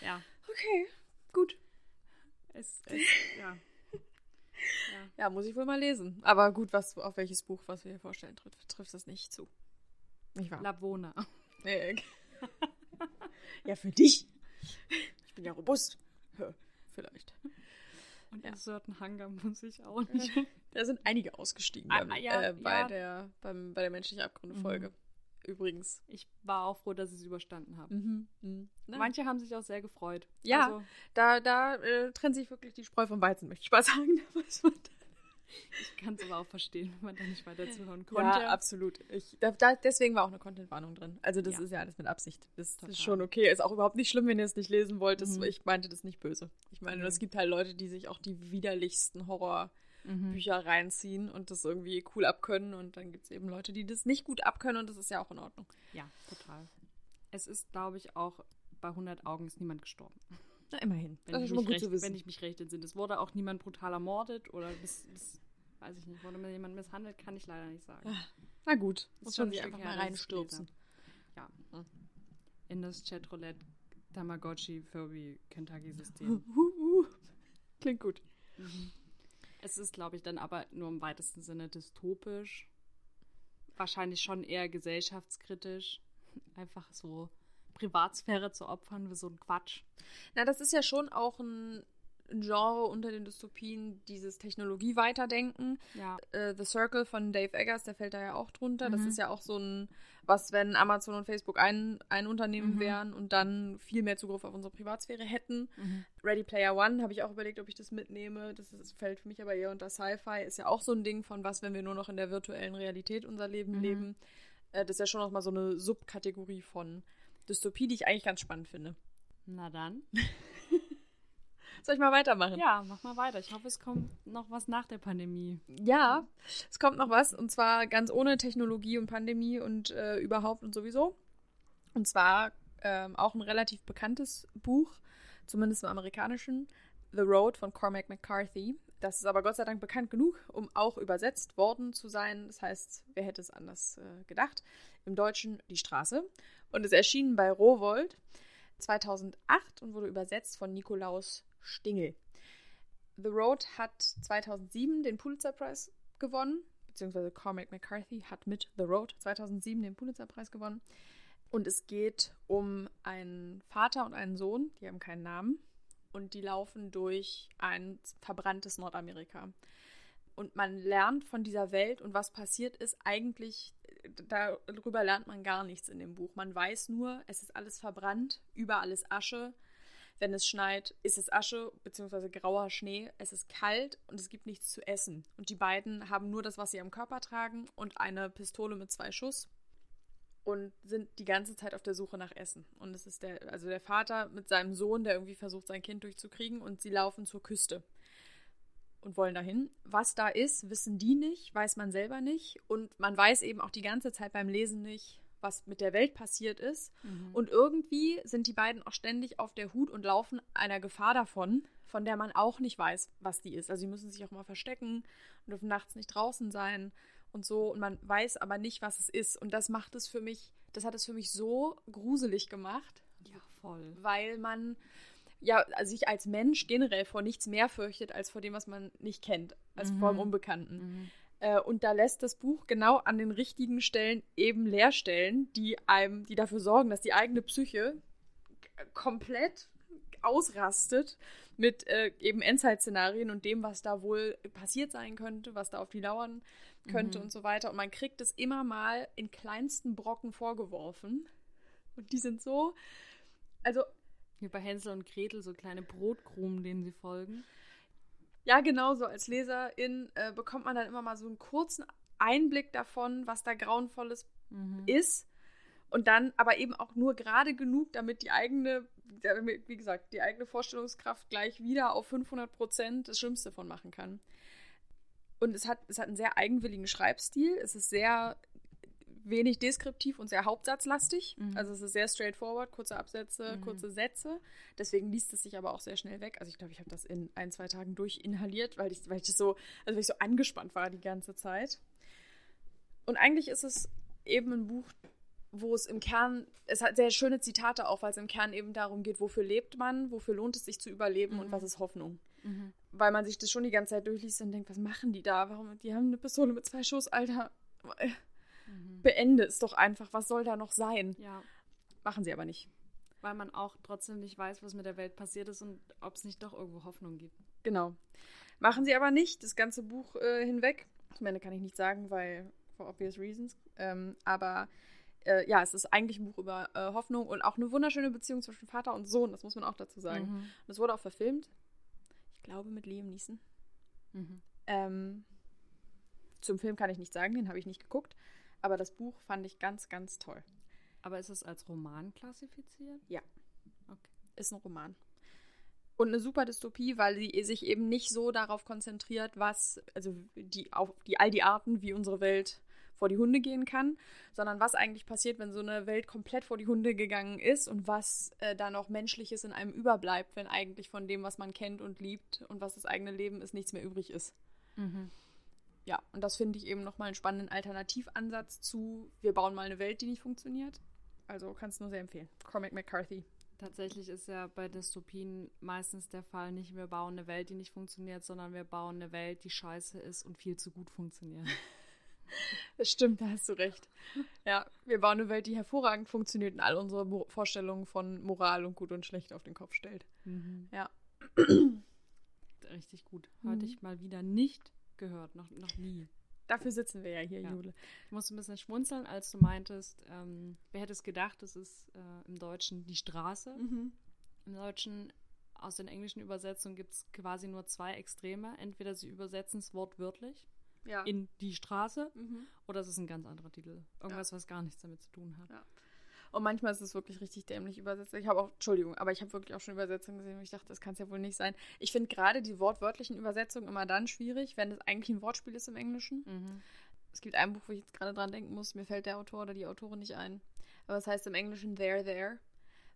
Ja. Okay, gut. Es, es, ja. Ja, muss ich wohl mal lesen. Aber gut, was, auf welches Buch, was wir hier vorstellen, trifft, trifft das nicht zu. Nicht wahr? Labona. Nee. ja, für dich. Ich bin ja robust. Vielleicht. Und Ja. in certain Hunger muss ich auch nicht. Da sind einige ausgestiegen Ah, beim, ah, ja, äh, bei, ja. der, beim, bei der menschlichen Abgründe-Folge. Übrigens. Ich war auch froh, dass ich es überstanden habe. Mhm. Mhm. Manche haben sich auch sehr gefreut. Ja. Also, da da äh, trennt sich wirklich die Spreu vom Weizen, möchte ich mal sagen. Da weiß man ich kann es aber auch verstehen, wenn man da nicht weiter zuhören konnte. Ja, absolut. Ich, da, da, deswegen war auch eine Content-Warnung drin. Also das Ja. ist ja alles mit Absicht. Das Total. ist schon okay. Ist auch überhaupt nicht schlimm, wenn ihr es nicht lesen wollt. Das, Mhm. Ich meinte das nicht böse. Ich meine, Mhm. es gibt halt Leute, die sich auch die widerlichsten Horrorbücher Mhm. reinziehen und das irgendwie cool abkönnen. Und dann gibt es eben Leute, die das nicht gut abkönnen und das ist ja auch in Ordnung. Ja, total. Es ist, glaube ich, auch bei 100 Augen ist niemand gestorben. Na, immerhin. Wenn, das ich ist schon mal gut recht, zu wissen. wenn ich mich recht entsinne. Es wurde auch niemand brutal ermordet oder bis, bis weiß ich nicht, wurde mir jemand misshandelt, kann ich leider nicht sagen. Na gut, muss schon sich ein einfach mal reinstürzen. Ja. In das Chatroulette Tamagotchi Furby Kentucky System. Klingt gut. es ist, glaube ich, dann aber nur im weitesten Sinne dystopisch. Wahrscheinlich schon eher gesellschaftskritisch. Einfach so Privatsphäre zu opfern für so ein Quatsch. Na, das ist ja schon auch ein Genre unter den Dystopien, dieses Technologie-Weiterdenken. Ja. äh, The Circle von Dave Eggers, der fällt da ja auch drunter. Das Mhm. ist ja auch so ein, was, wenn Amazon und Facebook ein, ein Unternehmen Mhm. wären und dann viel mehr Zugriff auf unsere Privatsphäre hätten. Mhm. Ready Player One habe ich auch überlegt, ob ich das mitnehme. Das ist, fällt für mich aber eher unter Sci-Fi. Ist ja auch so ein Ding von was, wenn wir nur noch in der virtuellen Realität unser Leben Mhm. leben. Äh, das ist ja schon noch mal so eine Subkategorie von Dystopie, die ich eigentlich ganz spannend finde. Na dann. Soll ich mal weitermachen? Ja, mach mal weiter. Ich hoffe, es kommt noch was nach der Pandemie. Ja, es kommt noch was und zwar ganz ohne Technologie und Pandemie und äh, überhaupt und sowieso. Und zwar ähm, auch ein relativ bekanntes Buch, zumindest im amerikanischen. The Road von Cormac McCarthy. Das ist aber Gott sei Dank bekannt genug, um auch übersetzt worden zu sein. Das heißt, wer hätte es anders äh, gedacht? Im Deutschen Die Straße. Und ist erschienen bei Rowold 2008 und wurde übersetzt von Nikolaus Stingel. The Road hat 2007 den Pulitzer Prize gewonnen, beziehungsweise Cormac McCarthy hat mit The Road 2007 den Pulitzer Preis gewonnen. Und es geht um einen Vater und einen Sohn, die haben keinen Namen und die laufen durch ein verbranntes Nordamerika. Und man lernt von dieser Welt und was passiert ist eigentlich, darüber lernt man gar nichts in dem Buch. Man weiß nur, es ist alles verbrannt, überall ist Asche. Wenn es schneit, ist es Asche bzw. grauer Schnee. Es ist kalt und es gibt nichts zu essen. Und die beiden haben nur das, was sie am Körper tragen und eine Pistole mit zwei Schuss und sind die ganze Zeit auf der Suche nach Essen. Und es ist der, also der Vater mit seinem Sohn, der irgendwie versucht, sein Kind durchzukriegen und sie laufen zur Küste und wollen dahin. Was da ist, wissen die nicht, weiß man selber nicht. Und man weiß eben auch die ganze Zeit beim Lesen nicht, was mit der Welt passiert ist. Mhm. Und irgendwie sind die beiden auch ständig auf der Hut und laufen einer Gefahr davon, von der man auch nicht weiß, was die ist. Also sie müssen sich auch mal verstecken und dürfen nachts nicht draußen sein und so und man weiß aber nicht, was es ist. Und das macht es für mich, das hat es für mich so gruselig gemacht. Ja, voll. Weil man ja sich als Mensch generell vor nichts mehr fürchtet als vor dem, was man nicht kennt, als mhm. vor dem Unbekannten. Mhm. Äh, und da lässt das Buch genau an den richtigen Stellen eben Leerstellen, die einem, die dafür sorgen, dass die eigene Psyche komplett ausrastet mit äh, eben Endzeit-Szenarien und dem, was da wohl passiert sein könnte, was da auf die lauern könnte mhm. und so weiter. Und man kriegt es immer mal in kleinsten Brocken vorgeworfen. Und die sind so, also. Wie bei Hänsel und Gretel, so kleine Brotkrumen, denen sie folgen. Ja, genau so. Als Leserin äh, bekommt man dann immer mal so einen kurzen Einblick davon, was da Grauenvolles mhm. ist. Und dann aber eben auch nur gerade genug, damit die eigene, wie gesagt, die eigene Vorstellungskraft gleich wieder auf 500 Prozent das Schlimmste von machen kann. Und es hat, es hat einen sehr eigenwilligen Schreibstil. Es ist sehr wenig deskriptiv und sehr hauptsatzlastig. Mhm. Also es ist sehr straightforward, kurze Absätze, mhm. kurze Sätze. Deswegen liest es sich aber auch sehr schnell weg. Also ich glaube, ich habe das in ein, zwei Tagen durchinhaliert, weil ich, weil ich das so, also weil ich so angespannt war die ganze Zeit. Und eigentlich ist es eben ein Buch, wo es im Kern, es hat sehr schöne Zitate auch, weil es im Kern eben darum geht, wofür lebt man, wofür lohnt es sich zu überleben mhm. und was ist Hoffnung. Mhm. Weil man sich das schon die ganze Zeit durchliest und denkt, was machen die da? Warum? Die haben eine Pistole mit zwei Schuss, Alter. Mhm. Beende es doch einfach. Was soll da noch sein? Ja. Machen sie aber nicht. Weil man auch trotzdem nicht weiß, was mit der Welt passiert ist und ob es nicht doch irgendwo Hoffnung gibt. Genau. Machen sie aber nicht, das ganze Buch äh, hinweg. Zum Ende kann ich nicht sagen, weil for obvious reasons. Ähm, aber äh, ja, es ist eigentlich ein Buch über äh, Hoffnung und auch eine wunderschöne Beziehung zwischen Vater und Sohn, das muss man auch dazu sagen. Mhm. Und es wurde auch verfilmt glaube mit Liam Neeson. Mhm. Ähm, zum Film kann ich nicht sagen, den habe ich nicht geguckt. Aber das Buch fand ich ganz, ganz toll. Aber ist es als Roman klassifiziert? Ja. Okay. Ist ein Roman. Und eine super Dystopie, weil sie sich eben nicht so darauf konzentriert, was, also die, auf die, all die Arten, wie unsere Welt vor die Hunde gehen kann, sondern was eigentlich passiert, wenn so eine Welt komplett vor die Hunde gegangen ist und was äh, da noch Menschliches in einem überbleibt, wenn eigentlich von dem, was man kennt und liebt und was das eigene Leben ist, nichts mehr übrig ist. Mhm. Ja, und das finde ich eben nochmal einen spannenden Alternativansatz zu, wir bauen mal eine Welt, die nicht funktioniert. Also kannst du nur sehr empfehlen. Cormac McCarthy. Tatsächlich ist ja bei Dystopien meistens der Fall nicht, wir bauen eine Welt, die nicht funktioniert, sondern wir bauen eine Welt, die scheiße ist und viel zu gut funktioniert. Das stimmt, da hast du recht. Ja, wir bauen eine Welt, die hervorragend funktioniert und all unsere Mo Vorstellungen von Moral und gut und schlecht auf den Kopf stellt. Mhm. Ja. Richtig gut. Hatte mhm. ich mal wieder nicht gehört, noch, noch nie. Dafür sitzen wir ja hier, ja. Jule. Ich musste ein bisschen schmunzeln, als du meintest, ähm, wer hätte es gedacht, das ist äh, im Deutschen die Straße. Mhm. Im Deutschen aus den englischen Übersetzungen gibt es quasi nur zwei Extreme. Entweder sie übersetzen es wortwörtlich ja. in die Straße. Mhm. Oder es ist ein ganz anderer Titel. Irgendwas, ja. was gar nichts damit zu tun hat. Ja. Und manchmal ist es wirklich richtig dämlich übersetzt. Ich habe auch, Entschuldigung, aber ich habe wirklich auch schon Übersetzungen gesehen, wo ich dachte, das kann es ja wohl nicht sein. Ich finde gerade die wortwörtlichen Übersetzungen immer dann schwierig, wenn es eigentlich ein Wortspiel ist im Englischen. Mhm. Es gibt ein Buch, wo ich jetzt gerade dran denken muss, mir fällt der Autor oder die Autorin nicht ein. Aber es heißt im Englischen There, There,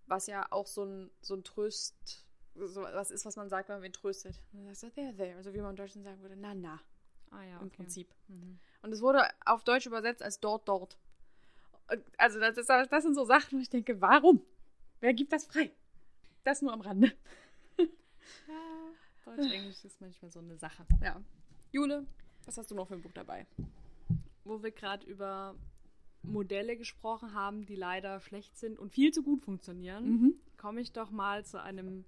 was ja auch so ein, so ein Tröst, so was ist, was man sagt, wenn man ihn tröstet. Und dann sagst du, there, there. Also wie man im Deutschen sagen würde, na, na, Ah ja, im okay. Prinzip. Mhm. Und es wurde auf Deutsch übersetzt als dort, dort. Und Also das, ist, das sind so Sachen, wo ich denke, warum? Wer gibt das frei? Das nur am Rande. Ja, Deutsch-Englisch ist manchmal so eine Sache. Ja. Jule, was hast du noch für ein Buch dabei? Wo wir gerade über Modelle gesprochen haben, die leider schlecht sind und viel zu gut funktionieren, Mhm. komme ich doch mal zu einem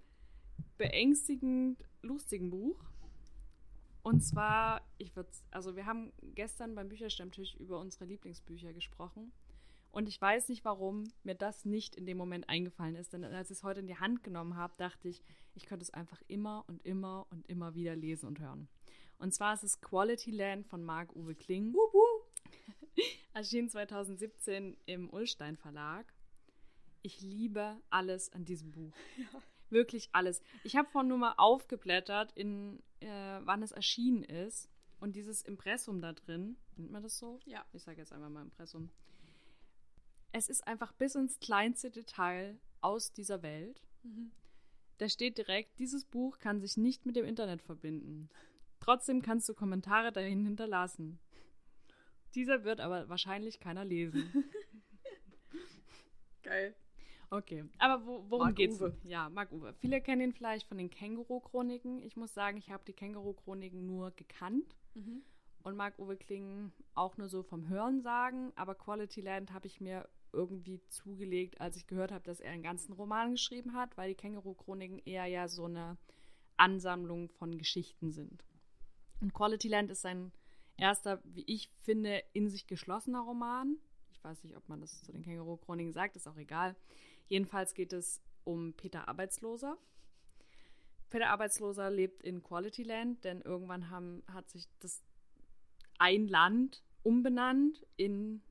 beängstigend lustigen Buch. Und zwar, ich würde, also wir haben gestern beim Bücherstammtisch über unsere Lieblingsbücher gesprochen. Und ich weiß nicht, warum mir das nicht in dem Moment eingefallen ist. Denn als ich es heute in die Hand genommen habe, dachte ich, ich könnte es einfach immer und immer und immer wieder lesen und hören. Und zwar ist es Quality Land von Marc-Uwe Kling. Erschien 2017 im Ullstein Verlag. Ich liebe alles an diesem Buch. Wirklich alles. Ich habe vorhin nur mal aufgeblättert, in, äh, wann es erschienen ist. Und dieses Impressum da drin, nennt man das so? Ja. Ich sage jetzt einfach mal Impressum. Es ist einfach bis ins kleinste Detail aus dieser Welt. Mhm. Da steht direkt, dieses Buch kann sich nicht mit dem Internet verbinden. Trotzdem kannst du Kommentare dahin hinterlassen. Dieser wird aber wahrscheinlich keiner lesen. Geil. Okay, aber wo, worum Marc geht's? Uwe. Ja, Marc Uwe. Viele kennen ihn vielleicht von den Känguru-Chroniken. Ich muss sagen, ich habe die Känguru-Chroniken nur gekannt. Mhm. Und Marc-Uwe Kling auch nur so vom Hören sagen, aber Quality Land habe ich mir irgendwie zugelegt, als ich gehört habe, dass er einen ganzen Roman geschrieben hat, weil die Känguru-Chroniken eher ja so eine Ansammlung von Geschichten sind. Und Quality Land ist sein erster, wie ich finde, in sich geschlossener Roman. Ich weiß nicht, ob man das zu den Känguru-Chroniken sagt, ist auch egal. Jedenfalls geht es um Peter Arbeitsloser. Peter Arbeitsloser lebt in Quality Land, denn irgendwann haben, hat sich das ein Land umbenannt in,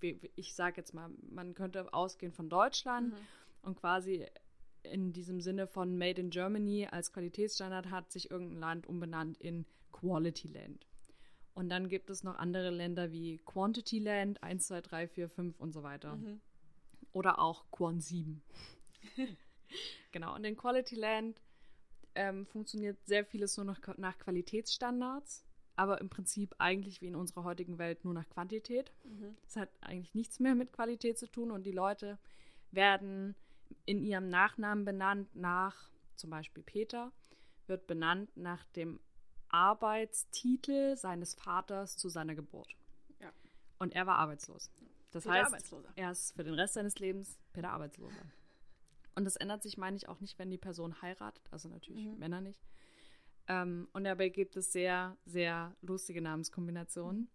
ich, ich sage jetzt mal, man könnte ausgehen von Deutschland Mhm. und quasi in diesem Sinne von Made in Germany als Qualitätsstandard hat sich irgendein Land umbenannt in Quality Land. Und dann gibt es noch andere Länder wie Quantity Land, 1, 2, 3, 4, 5 und so weiter. Mhm. Oder auch Quan 7. genau, und in Quality Land ähm, funktioniert sehr vieles nur noch nach Qualitätsstandards, aber im Prinzip eigentlich wie in unserer heutigen Welt nur nach Quantität. Mhm. Es hat eigentlich nichts mehr mit Qualität zu tun und die Leute werden in ihrem Nachnamen benannt nach, zum Beispiel Peter, wird benannt nach dem Arbeitstitel seines Vaters zu seiner Geburt. Ja. Und er war arbeitslos. Das Peter heißt, er ist für den Rest seines Lebens Peter Arbeitsloser. Und das ändert sich, meine ich, auch nicht, wenn die Person heiratet. Also natürlich Mhm. Männer nicht. Ähm, und dabei gibt es sehr, sehr lustige Namenskombinationen.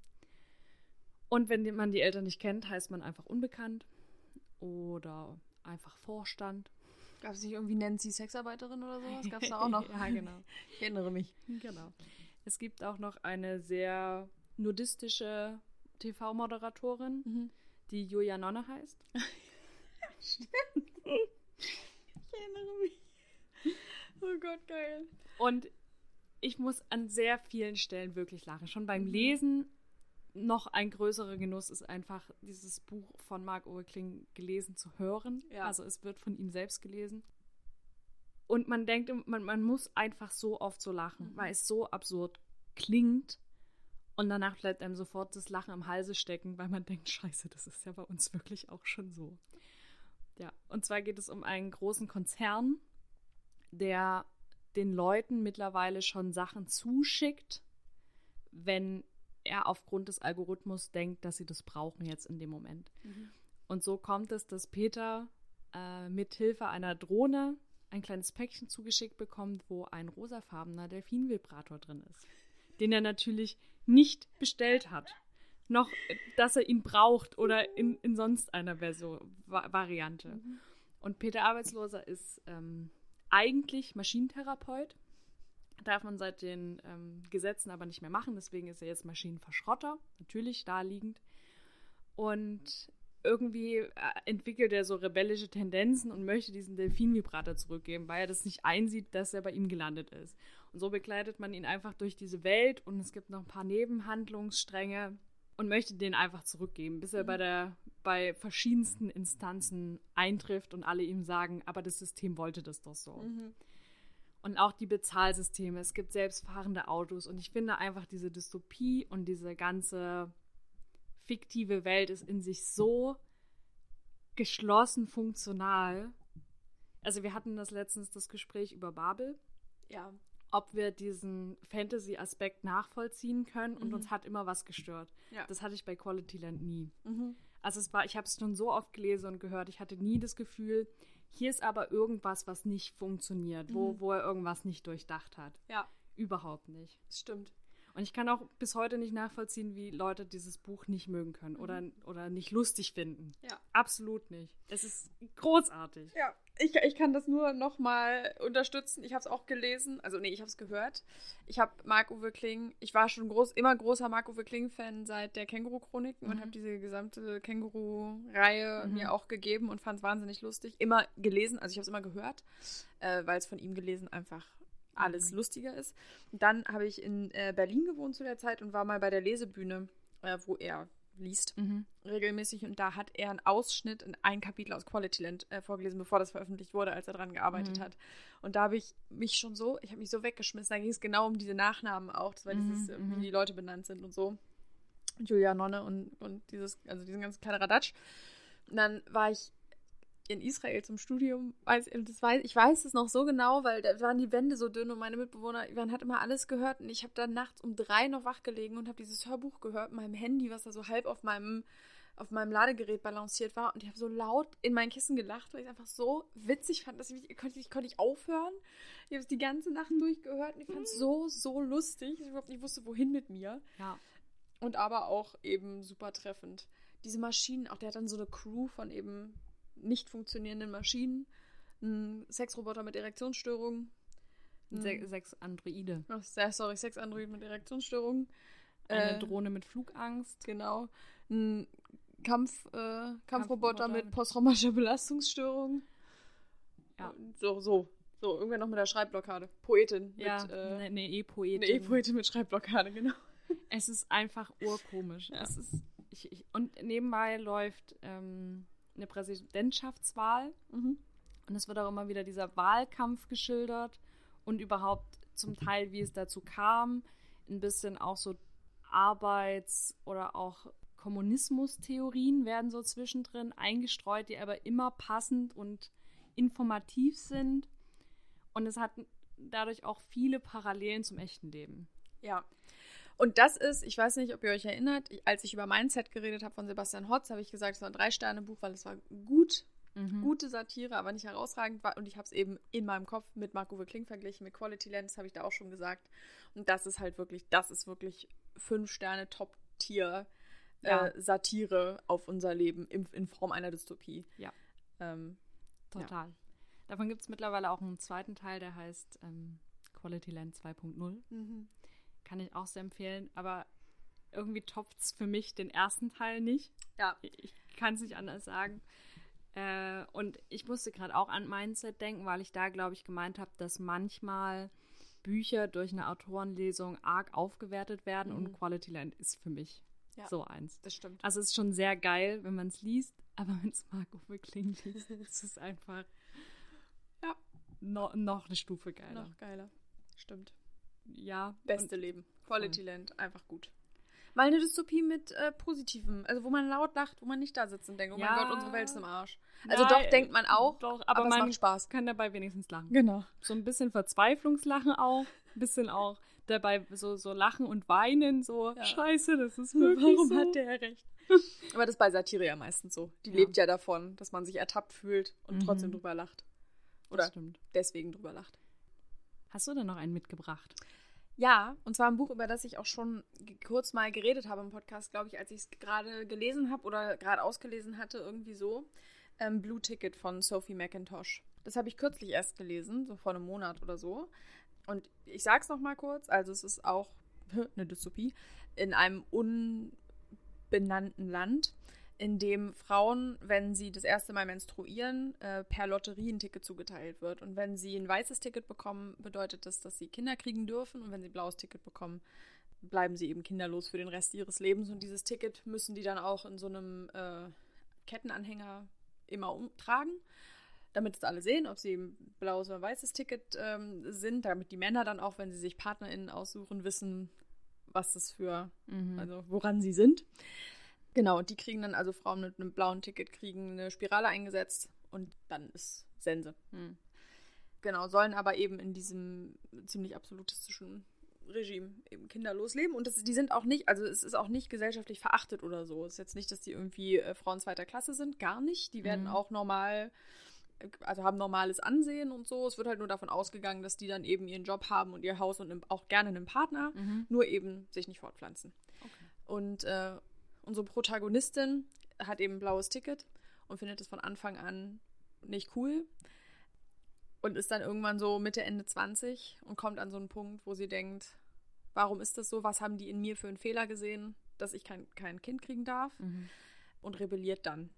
Und wenn man die Eltern nicht kennt, heißt man einfach unbekannt oder einfach Vorstand. Gab es nicht irgendwie Nancy Sexarbeiterin oder sowas? Gab es da auch noch? ja, genau. Ich erinnere mich. genau. Es gibt auch noch eine sehr nudistische TV-Moderatorin, Mhm. die Julia Nonne heißt. Ich erinnere mich. Oh Gott, geil. Und ich muss an sehr vielen Stellen wirklich lachen. Schon beim Mhm. Lesen noch ein größerer Genuss ist einfach, dieses Buch von Marc Uwe Kling gelesen zu hören. Ja. Also es wird von ihm selbst gelesen. Und man denkt, man, man muss einfach so oft so lachen, Mhm. weil es so absurd klingt. Und danach bleibt einem sofort das Lachen am Halse stecken, weil man denkt, scheiße, das ist ja bei uns wirklich auch schon so. Ja, und zwar geht es um einen großen Konzern, der den Leuten mittlerweile schon Sachen zuschickt, wenn er aufgrund des Algorithmus denkt, dass sie das brauchen jetzt in dem Moment. Mhm. Und so kommt es, dass Peter äh, mit Hilfe einer Drohne ein kleines Päckchen zugeschickt bekommt, wo ein rosafarbener Delfinvibrator drin ist, den er natürlich nicht bestellt hat. Noch, äh, dass er ihn braucht oder in, in sonst einer Version, Va Variante. Mhm. Und Peter Arbeitsloser ist ähm, eigentlich Maschinentherapeut. Darf man seit den ähm, Gesetzen aber nicht mehr machen, deswegen ist er jetzt Maschinenverschrotter, natürlich da liegend. Und irgendwie äh, entwickelt er so rebellische Tendenzen und möchte diesen Delfinvibrator zurückgeben, weil er das nicht einsieht, dass er bei ihm gelandet ist. Und so begleitet man ihn einfach durch diese Welt und es gibt noch ein paar Nebenhandlungsstränge und möchte den einfach zurückgeben, bis er bei der bei verschiedensten Instanzen eintrifft und alle ihm sagen, aber das System wollte das doch so. Mhm. Und auch die Bezahlsysteme. Es gibt selbstfahrende Autos. Und ich finde einfach diese Dystopie und diese ganze fiktive Welt ist in sich so geschlossen funktional. Also wir hatten das letztens das Gespräch über Babel. Ja. Ob wir diesen Fantasy-Aspekt nachvollziehen können und Mhm. uns hat immer was gestört. Ja. Das hatte ich bei Quality Land nie. Mhm. Also es war, ich habe es schon so oft gelesen und gehört, ich hatte nie das Gefühl, hier ist aber irgendwas, was nicht funktioniert, wo, Mhm. wo er irgendwas nicht durchdacht hat. Ja, Überhaupt nicht. das stimmt. Und ich kann auch bis heute nicht nachvollziehen, wie Leute dieses Buch nicht mögen können oder, oder nicht lustig finden. Ja. Absolut nicht. Es ist großartig. Ja, ich, ich kann das nur nochmal unterstützen. Ich habe es auch gelesen. Also, nee, ich habe es gehört. Ich habe Marc-Uwe Kling, ich war schon groß, immer großer Marc-Uwe Kling-Fan seit der Känguru-Chroniken und Mhm. habe diese gesamte Känguru-Reihe Mhm. mir auch gegeben und fand es wahnsinnig lustig. Immer gelesen, also ich habe es immer gehört, äh, weil es von ihm gelesen einfach alles Mhm. lustiger ist. Und dann habe ich in äh, Berlin gewohnt zu der Zeit und war mal bei der Lesebühne, äh, wo er liest Mhm. regelmäßig und da hat er einen Ausschnitt in ein Kapitel aus Quality Land äh, vorgelesen, bevor das veröffentlicht wurde, als er dran gearbeitet Mhm. hat. Und da habe ich mich schon so, ich habe mich so weggeschmissen. Da ging es genau um diese Nachnamen auch, das war Mhm, dieses, äh, mhm. wie die Leute benannt sind und so. Julia Nonne und, und dieses, also diesen ganzen Kladderadatsch. Und dann war ich in Israel zum Studium, weiß, weiß, ich weiß es noch so genau, weil da waren die Wände so dünn und meine Mitbewohner, man hat immer alles gehört und ich habe dann nachts um drei noch wach gelegen und habe dieses Hörbuch gehört, mit meinem Handy, was da so halb auf meinem, auf meinem Ladegerät balanciert war und ich habe so laut in mein Kissen gelacht, weil ich es einfach so witzig fand, dass ich mich, konnte, ich konnte nicht aufhören. Ich habe es die ganze Nacht durchgehört und ich fand es so, so lustig, dass ich überhaupt nicht wusste, wohin mit mir. Ja. Und aber auch eben super treffend. Diese Maschinen, auch der hat dann so eine Crew von eben nicht funktionierenden Maschinen. Ein Sexroboter mit Erektionsstörungen. Se sechs Androide. Ach, sorry, Sexandroid mit Erektionsstörungen. Eine Äh, Drohne mit Flugangst. Genau. Ein Kampf, äh, Kampfroboter mit mit- posttraumatischer Belastungsstörung. Ja. So, so. So, irgendwer noch mit der Schreibblockade. Poetin. Ja, Mit, äh, eine ne E-Poetin. eine E-Poetin mit Schreibblockade, genau. Es ist einfach urkomisch. Ja. Es ist, ich, ich, und nebenbei läuft ähm, eine Präsidentschaftswahl Mhm. und es wird auch immer wieder dieser Wahlkampf geschildert und überhaupt zum Teil, wie es dazu kam, ein bisschen auch so Arbeits- oder auch Kommunismus-Theorien werden so zwischendrin eingestreut, die aber immer passend und informativ sind. Und es hat dadurch auch viele Parallelen zum echten Leben. Ja. Und das ist, ich weiß nicht, ob ihr euch erinnert, als ich über Mindset geredet habe von Sebastian Hotz, habe ich gesagt, es war ein Drei-Sterne-Buch, weil es war gut, Mhm. gute Satire, aber nicht herausragend war. Und ich habe es eben in meinem Kopf mit Marc-Uwe Kling verglichen, mit Quality Land, das habe ich da auch schon gesagt. Und das ist halt wirklich, das ist wirklich fünf Sterne Top-Tier Ja. äh, Satire auf unser Leben in, in Form einer Dystopie. Ja. Ähm, Total. Davon gibt es mittlerweile auch einen zweiten Teil, der heißt ähm, Quality Land 2.0. Kann ich auch sehr empfehlen, aber irgendwie topft es für mich den ersten Teil nicht. Ja. Ich kann es nicht anders sagen. Äh, und ich musste gerade auch an Mindset denken, weil ich da, glaube ich, gemeint habe, dass manchmal Bücher durch eine Autorenlesung arg aufgewertet werden Mhm. und Quality Land ist für mich Ja. so eins. Das stimmt. Also es ist schon sehr geil, wenn man es liest, aber wenn es Marc-Uwe Kling liest, ist es einfach Ja. no, noch eine Stufe geiler. Noch geiler. Stimmt. Ja. Beste Leben. Quality Land, einfach gut. Mal eine Dystopie mit äh, Positivem, also wo man laut lacht, wo man nicht da sitzt und denkt, oh Ja. mein Gott, unsere Welt ist im Arsch. Also Nein, doch, denkt man auch, Doch, aber, aber, es man macht Spaß. kann dabei wenigstens lachen. Genau. So ein bisschen Verzweiflungslachen auch, ein bisschen auch dabei so, so lachen und weinen, so Ja. scheiße, das ist wirklich Warum so. hat der recht? Aber das ist bei Satire ja meistens so. Die Ja. lebt ja davon, dass man sich ertappt fühlt und Mhm. trotzdem drüber lacht. Oder stimmt. deswegen drüber lacht. Hast du denn noch einen mitgebracht? Ja, und zwar ein Buch, über das ich auch schon kurz mal geredet habe im Podcast, glaube ich, als ich es gerade gelesen habe oder gerade ausgelesen hatte, irgendwie so. Ähm, Blue Ticket von Sophie McIntosh. Das habe ich kürzlich erst gelesen, so vor einem Monat oder so. Und ich sag's noch mal kurz, also es ist auch eine Dystopie in einem unbenannten Land, in dem Frauen, wenn sie das erste Mal menstruieren, äh, per Lotterie ein Ticket zugeteilt wird. Und wenn sie ein weißes Ticket bekommen, bedeutet das, dass sie Kinder kriegen dürfen. Und wenn sie ein blaues Ticket bekommen, bleiben sie eben kinderlos für den Rest ihres Lebens. Und dieses Ticket müssen die dann auch in so einem äh, Kettenanhänger immer umtragen. damit es alle sehen, ob sie ein blaues oder weißes Ticket ähm, sind, damit die Männer dann auch, wenn sie sich PartnerInnen aussuchen, wissen, was das für, Mhm. also woran sie sind. Genau, und die kriegen dann, also Frauen mit einem blauen Ticket kriegen eine Spirale eingesetzt und dann ist Sense. Mhm. Genau, sollen aber eben in diesem ziemlich absolutistischen Regime eben kinderlos leben. Und das, die sind auch nicht, also es ist auch nicht gesellschaftlich verachtet oder so. Es ist jetzt nicht, dass die irgendwie äh, Frauen zweiter Klasse sind, gar nicht. Die werden Mhm. auch normal, äh, also haben normales Ansehen und so. Es wird halt nur davon ausgegangen, dass die dann eben ihren Job haben und ihr Haus und auch gerne einen Partner, Mhm. nur eben sich nicht fortpflanzen. Okay. Und äh, unsere Protagonistin hat eben ein blaues Ticket und findet es von Anfang an nicht cool. Und ist dann irgendwann so Mitte, Ende 20 und kommt an so einen Punkt, wo sie denkt, warum ist das so? Was haben die in mir für einen Fehler gesehen, dass ich kein, kein Kind kriegen darf? Mhm. Und rebelliert dann.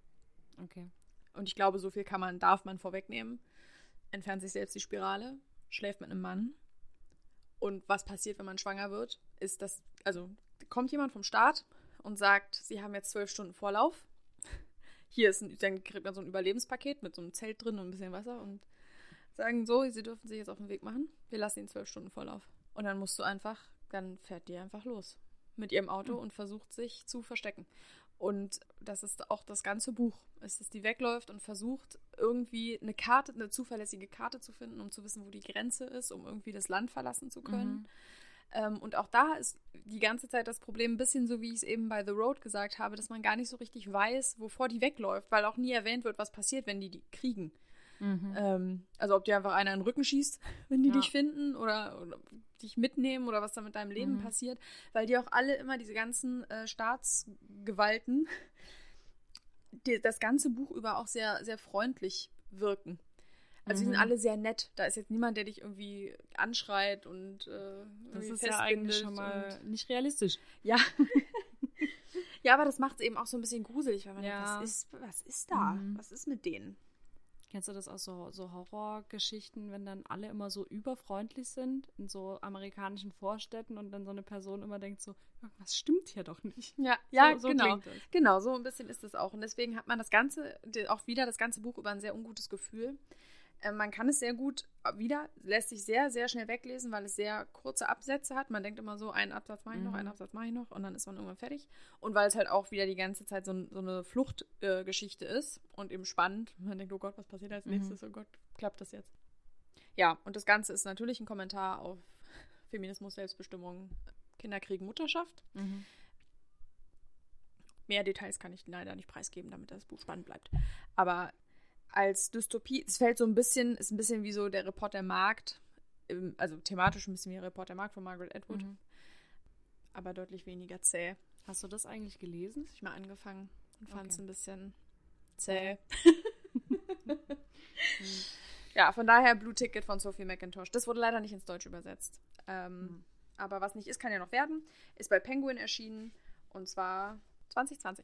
Okay. Und ich glaube, so viel kann man, darf man vorwegnehmen. Entfernt sich selbst die Spirale, schläft mit einem Mann. Und was passiert, wenn man schwanger wird, ist, dass, also kommt jemand vom Staat und sagt, sie haben jetzt zwölf Stunden Vorlauf. Hier ist ein, dann kriegt man so ein Überlebenspaket mit so einem Zelt drin und ein bisschen Wasser und sagen so, sie dürfen sich jetzt auf den Weg machen. Wir lassen ihnen zwölf Stunden Vorlauf. Und dann musst du einfach, dann fährt die einfach los mit ihrem Auto Mhm. und versucht sich zu verstecken. Und das ist auch das ganze Buch. Es ist, die wegläuft und versucht irgendwie eine Karte, eine zuverlässige Karte zu finden, um zu wissen, wo die Grenze ist, um irgendwie das Land verlassen zu können. Mhm. Ähm, und auch da ist die ganze Zeit das Problem ein bisschen so, wie ich es eben bei The Road gesagt habe, dass man gar nicht so richtig weiß, wovor die wegläuft, weil auch nie erwähnt wird, was passiert, wenn die die kriegen. Mhm. Ähm, also ob dir einfach einer in den Rücken schießt, wenn die Ja. dich finden oder, oder dich mitnehmen oder was da mit deinem Leben Mhm. passiert, weil die auch alle immer diese ganzen äh, Staatsgewalten die, das ganze Buch über auch sehr, sehr freundlich wirken. Also die Mhm. sind alle sehr nett. Da ist jetzt niemand, der dich irgendwie anschreit und äh, Das ist ja eigentlich schon mal nicht realistisch. ja. ja, aber das macht es eben auch so ein bisschen gruselig, weil man Ja. denkt, was ist, was ist da? Mhm. Was ist mit denen? Kennst du das aus so, so Horrorgeschichten, wenn dann alle immer so überfreundlich sind in so amerikanischen Vorstädten und dann so eine Person immer denkt so, irgendwas stimmt hier doch nicht. Ja, ja, so, so genau. das. Genau, so ein bisschen ist es auch. Und deswegen hat man das Ganze, die- auch wieder das ganze Buch über ein sehr ungutes Gefühl. Äh, man kann es sehr gut wieder, lässt sich sehr, sehr schnell weglesen, weil es sehr kurze Absätze hat. Man denkt immer so, einen Absatz mache ich noch, Mhm. einen Absatz mache ich noch und dann ist man irgendwann fertig. Und weil es halt auch wieder die ganze Zeit so, so eine Fluchtgeschichte äh, ist und eben spannend. Man denkt, oh Gott, was passiert als Mhm. nächstes? Oh Gott, klappt das jetzt? Ja, und das Ganze ist natürlich ein Kommentar auf Feminismus, Selbstbestimmung, Kinderkrieg, Mutterschaft. Mhm. Mehr Details kann ich leider nicht preisgeben, damit das Buch spannend bleibt. Aber als Dystopie, es fällt so ein bisschen, ist ein bisschen wie so der Report der Markt, also thematisch ein bisschen wie Report der Markt von Margaret Atwood, Mhm. aber deutlich weniger zäh. Hast du das eigentlich gelesen? Ich mal angefangen und fand es Okay. ein bisschen zäh. ja, von daher Blue Ticket von Sophie McIntosh. Das wurde leider nicht ins Deutsche übersetzt. Ähm, Mhm. Aber was nicht ist, kann ja noch werden. Ist bei Penguin erschienen und zwar 2020.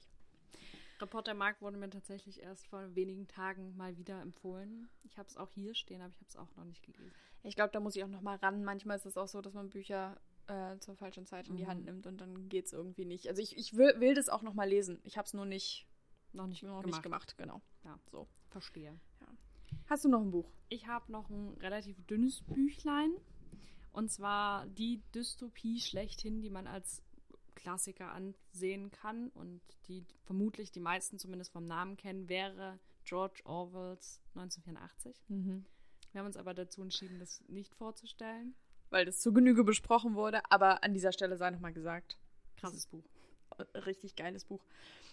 Reporter Mark wurde mir tatsächlich erst vor wenigen Tagen mal wieder empfohlen. Ich habe es auch hier stehen, aber ich habe es auch noch nicht gelesen. Ich glaube, da muss ich auch noch mal ran. Manchmal ist es auch so, dass man Bücher äh, zur falschen Zeit in die Mhm. Hand nimmt und dann geht es irgendwie nicht. Also ich, ich will, will das auch noch mal lesen. Ich habe es nur nicht, Noch nicht noch gemacht. nicht gemacht. Genau. Ja, So. verstehe. Hast du noch ein Buch? Ich habe noch ein relativ dünnes Büchlein. Und zwar die Dystopie schlechthin, die man als Klassiker ansehen kann und die vermutlich die meisten zumindest vom Namen kennen, wäre George Orwells 1984. Wir haben uns aber dazu entschieden, das nicht vorzustellen. Weil das zu Genüge besprochen wurde. Aber an dieser Stelle sei noch mal gesagt, Krasses Buch. richtig geiles Buch.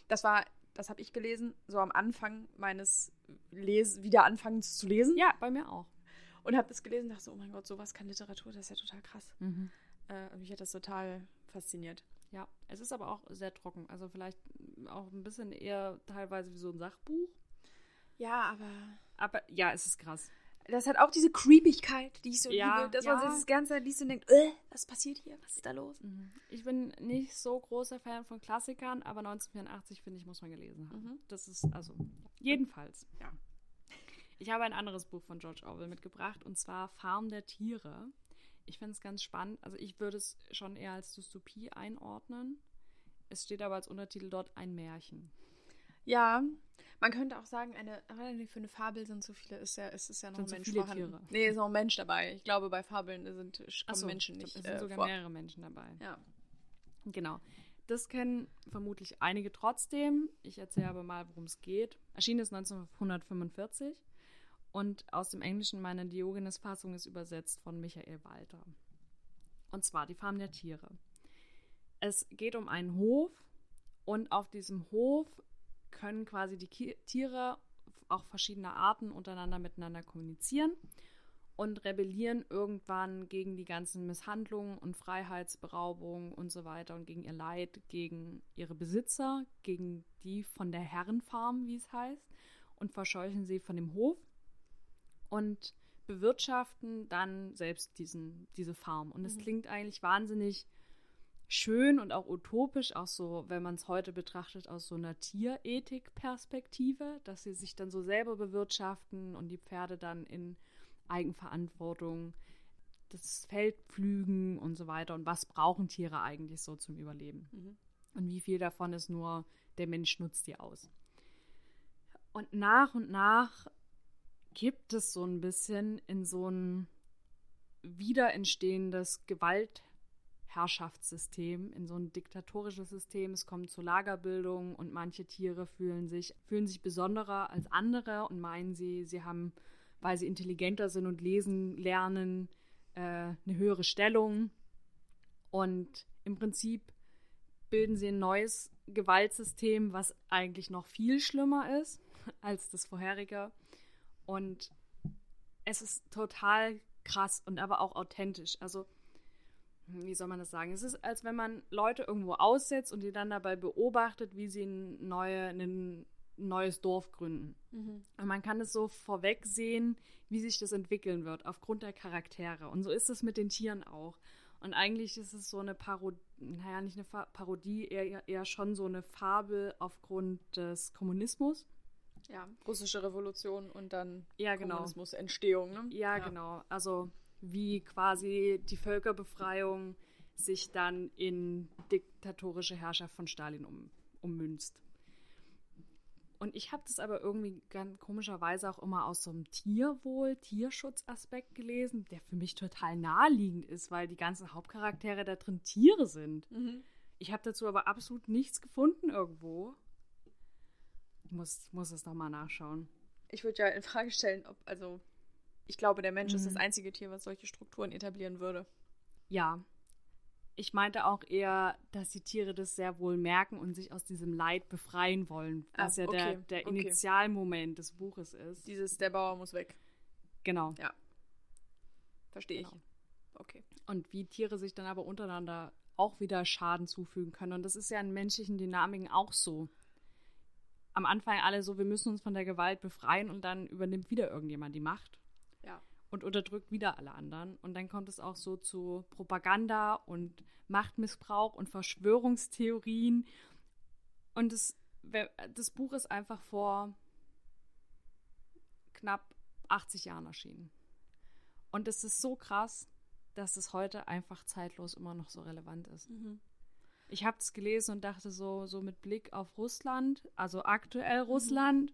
Das war, das habe ich gelesen, so am Anfang meines Les Wiederanfangens zu lesen. Ja, bei mir auch. Und habe das gelesen und dachte so, oh mein Gott, sowas kann Literatur, das ist ja total krass. Äh, mich hat das total fasziniert. Ja, es ist aber auch sehr trocken. Also vielleicht auch ein bisschen eher teilweise wie so ein Sachbuch. Ja, aber Aber ja, es ist krass. das hat auch diese Creepigkeit, die ich so Ja, liebe. Dass ja. man das ganze Zeit liest und denkt, äh, was passiert hier? Was ist da los? Ich bin nicht so großer Fan von Klassikern, aber 1984 finde ich, muss man gelesen haben. Mhm. Das ist, also, jedenfalls. Ja. Ich habe ein anderes Buch von George Orwell mitgebracht und zwar Farm der Tiere. Ich finde es ganz spannend. Also, ich würde es schon eher als Dystopie einordnen. Es steht aber als Untertitel dort ein Märchen. Ja, man könnte auch sagen, eine, für eine Fabel sind so viele, ist ja, ist es ja noch Sind ein so Mensch viele vorhanden. Tiere. Nee, ist noch ein Mensch dabei. Ich glaube, bei Fabeln sind so, Menschen nicht Es sind äh, sogar vor. mehrere Menschen dabei. Ja. Genau. Das kennen vermutlich einige trotzdem. Ich erzähle aber mal, worum es geht. Erschienen ist 1945 und aus dem Englischen meine Diogenes-Fassung ist übersetzt von Michael Walter. Und zwar die Farm der Tiere. Es geht um einen Hof und auf diesem Hof können quasi die Tiere auch verschiedener Arten untereinander miteinander kommunizieren und rebellieren irgendwann gegen die ganzen Misshandlungen und Freiheitsberaubungen und so weiter und gegen ihr Leid, gegen ihre Besitzer, gegen die von der Herrenfarm, wie es heißt, und verscheuchen sie von dem Hof und bewirtschaften dann selbst diesen, diese Farm. Und es Mhm. klingt eigentlich wahnsinnig schön und auch utopisch, auch so, wenn man es heute betrachtet, aus so einer Tierethik-Perspektive, dass sie sich dann so selber bewirtschaften und die Pferde dann in Eigenverantwortung das Feld pflügen und so weiter. Und was brauchen Tiere eigentlich so zum Überleben? Mhm. Und wie viel davon ist nur, der Mensch nutzt die aus. Und nach und nach gibt es so ein bisschen in so ein wieder entstehendes Gewaltherrschaftssystem, in so ein diktatorisches System. Es kommt zur Lagerbildung und manche Tiere fühlen sich, fühlen sich besonderer als andere und meinen sie, sie haben, weil sie intelligenter sind und lesen lernen, äh, eine höhere Stellung. Und im Prinzip bilden sie ein neues Gewaltsystem, was eigentlich noch viel schlimmer ist als das vorherige. Und es ist total krass und aber auch authentisch. Also, wie soll man das sagen? Es ist, als wenn man Leute irgendwo aussetzt und die dann dabei beobachtet, wie sie ein, neue, ein neues Dorf gründen. Mhm. Und man kann es so vorwegsehen, wie sich das entwickeln wird, aufgrund der Charaktere. Und so ist es mit den Tieren auch. Und eigentlich ist es so eine Parodie, naja, nicht eine Parodie, eher, eher schon so eine Fabel aufgrund des Kommunismus. Ja, russische Revolution und dann Ja, genau. Kommunismus, Entstehung, ne? Ja, genau. Also wie quasi die Völkerbefreiung sich dann in diktatorische Herrschaft von Stalin um, ummünzt. Und ich habe das aber irgendwie ganz komischerweise auch immer aus so einem Tierwohl, Tierschutzaspekt gelesen, der für mich total naheliegend ist, weil die ganzen Hauptcharaktere da drin Tiere sind. Mhm. Ich habe dazu aber absolut nichts gefunden irgendwo. Ich muss, muss es nochmal nachschauen. Ich würde ja in Frage stellen, ob, also, ich glaube, der Mensch ist das Mhm. einzige Tier, was solche Strukturen etablieren würde. Ja. Ich meinte auch eher, dass die Tiere das sehr wohl merken und sich aus diesem Leid befreien wollen, Ah, was ja der, okay, der okay. Initialmoment des Buches ist. Dieses, der Bauer muss weg. Genau. Verstehe Genau. ich. Okay. Und wie Tiere sich dann aber untereinander auch wieder Schaden zufügen können. Und das ist ja in menschlichen Dynamiken auch so. Am Anfang alle so, wir müssen uns von der Gewalt befreien und dann übernimmt wieder irgendjemand die Macht. Ja. und unterdrückt wieder alle anderen. Und dann kommt es auch so zu Propaganda und Machtmissbrauch und Verschwörungstheorien. Und das, das Buch ist einfach vor knapp 80 Jahren erschienen. Und es ist so krass, dass es heute einfach zeitlos immer noch so relevant ist. Mhm. Ich habe es gelesen und dachte so, so mit Blick auf Russland, also aktuell Russland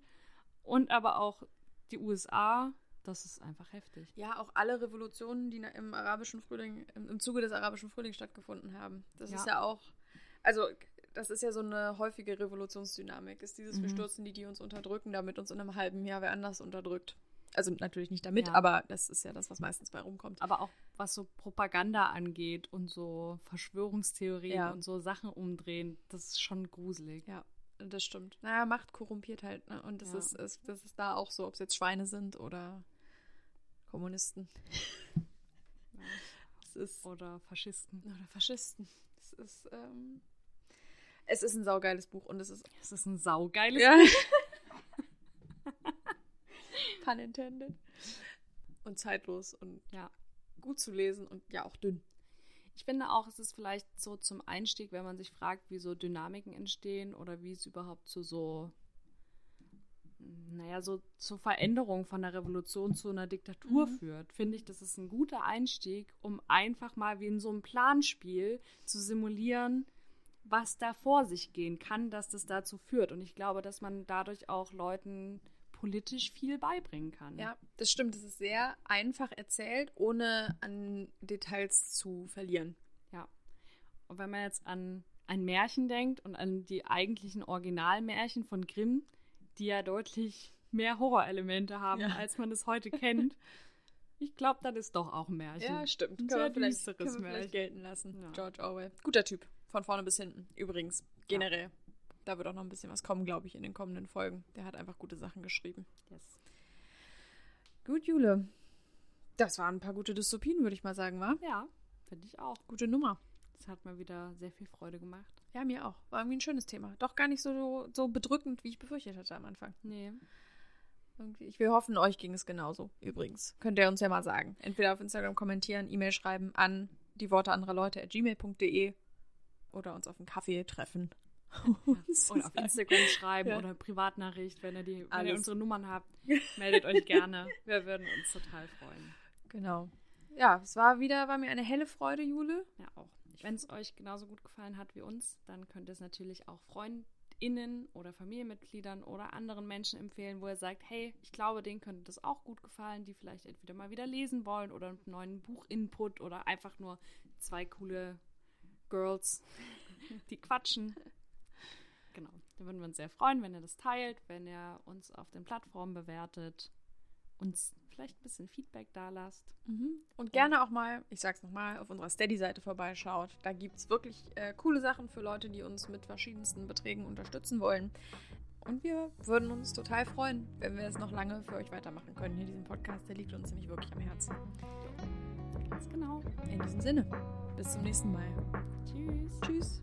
und aber auch die USA, das ist einfach heftig. Ja, auch alle Revolutionen, die im arabischen Frühling, im, im Zuge des arabischen Frühlings stattgefunden haben. Das Ja. ist ja auch, also das ist ja so eine häufige Revolutionsdynamik, ist dieses, wir Mhm. stürzen die, die uns unterdrücken, damit uns in einem halben Jahr wer anders unterdrückt. Also natürlich nicht damit, Ja. aber das ist ja das, was meistens bei rumkommt. Aber auch was so Propaganda angeht und so Verschwörungstheorien Ja. und so Sachen umdrehen, das ist schon gruselig. Ja, das stimmt. Naja, Macht korrumpiert halt, ne? Und das, Ja. ist, ist, das ist da auch so, ob es jetzt Schweine sind oder Kommunisten. Es ist Oder Faschisten. Oder Faschisten. Es ist, ähm, es ist ein saugeiles Buch und es ist Das ist ein saugeiles ja. Pun intended. Und zeitlos und Ja. gut zu lesen und ja auch dünn. Ich finde auch, es ist vielleicht so zum Einstieg, wenn man sich fragt, wie so Dynamiken entstehen oder wie es überhaupt zu so, naja, so zur Veränderung von der Revolution zu einer Diktatur Mhm. führt, finde ich, das ist ein guter Einstieg, um einfach mal wie in so einem Planspiel zu simulieren, was da vor sich gehen kann, dass das dazu führt. Und ich glaube, dass man dadurch auch Leuten politisch viel beibringen kann. Ja, das stimmt. Es ist sehr einfach erzählt, ohne an Details zu verlieren. Ja. Und wenn man jetzt an ein Märchen denkt und an die eigentlichen Originalmärchen von Grimm, die ja deutlich mehr Horrorelemente haben, ja. als man es heute kennt. Ich glaube, das ist doch auch ein Märchen. Ja, stimmt. Ein sehr düsteres Märchen. gelten lassen. Ja. George Orwell. Guter Typ. Von vorne bis hinten. Übrigens. Generell. Ja. Da wird auch noch ein bisschen was kommen, glaube ich, in den kommenden Folgen. Der hat einfach gute Sachen geschrieben. Yes. Gut, Jule. Das waren ein paar gute Dystopien, würde ich mal sagen, wa? Ja, finde ich auch. Gute Nummer. Das hat mir wieder sehr viel Freude gemacht. Ja, mir auch. War irgendwie ein schönes Thema. Doch gar nicht so, so bedrückend, wie ich befürchtet hatte am Anfang. Nee. Ich will hoffen, euch ging es genauso. Übrigens. Könnt ihr uns ja mal sagen. Entweder auf Instagram kommentieren, E-Mail schreiben an die Worte anderer Leute at gmail.de oder uns auf einen Kaffee treffen. Oder auf Instagram schreiben ja. oder Privatnachricht, wenn ihr, die, wenn ihr unsere Nummern habt. Meldet euch gerne. Wir würden uns total freuen. Genau. Ja, es war wieder, war mir eine helle Freude, Jule. Ja, auch. Wenn es euch genauso gut gefallen hat wie uns, dann könnt ihr es natürlich auch FreundInnen oder Familienmitgliedern oder anderen Menschen empfehlen, wo ihr sagt, hey, ich glaube, denen könnte das auch gut gefallen, die vielleicht entweder mal wieder lesen wollen oder einen neuen Buch-Input oder einfach nur zwei coole Girls, die quatschen. Genau. Da würden wir uns sehr freuen, wenn ihr das teilt, wenn ihr uns auf den Plattformen bewertet, uns vielleicht ein bisschen Feedback da lasst. Mhm. Und gerne auch mal, ich sag's nochmal, auf unserer Steady-Seite vorbeischaut. Da gibt's wirklich äh, coole Sachen für Leute, die uns mit verschiedensten Beträgen unterstützen wollen. Und wir würden uns total freuen, wenn wir es noch lange für euch weitermachen können. Hier diesen Podcast, der liegt uns nämlich wirklich am Herzen. Ganz genau. In diesem Sinne, bis zum nächsten Mal. Tschüss. Tschüss.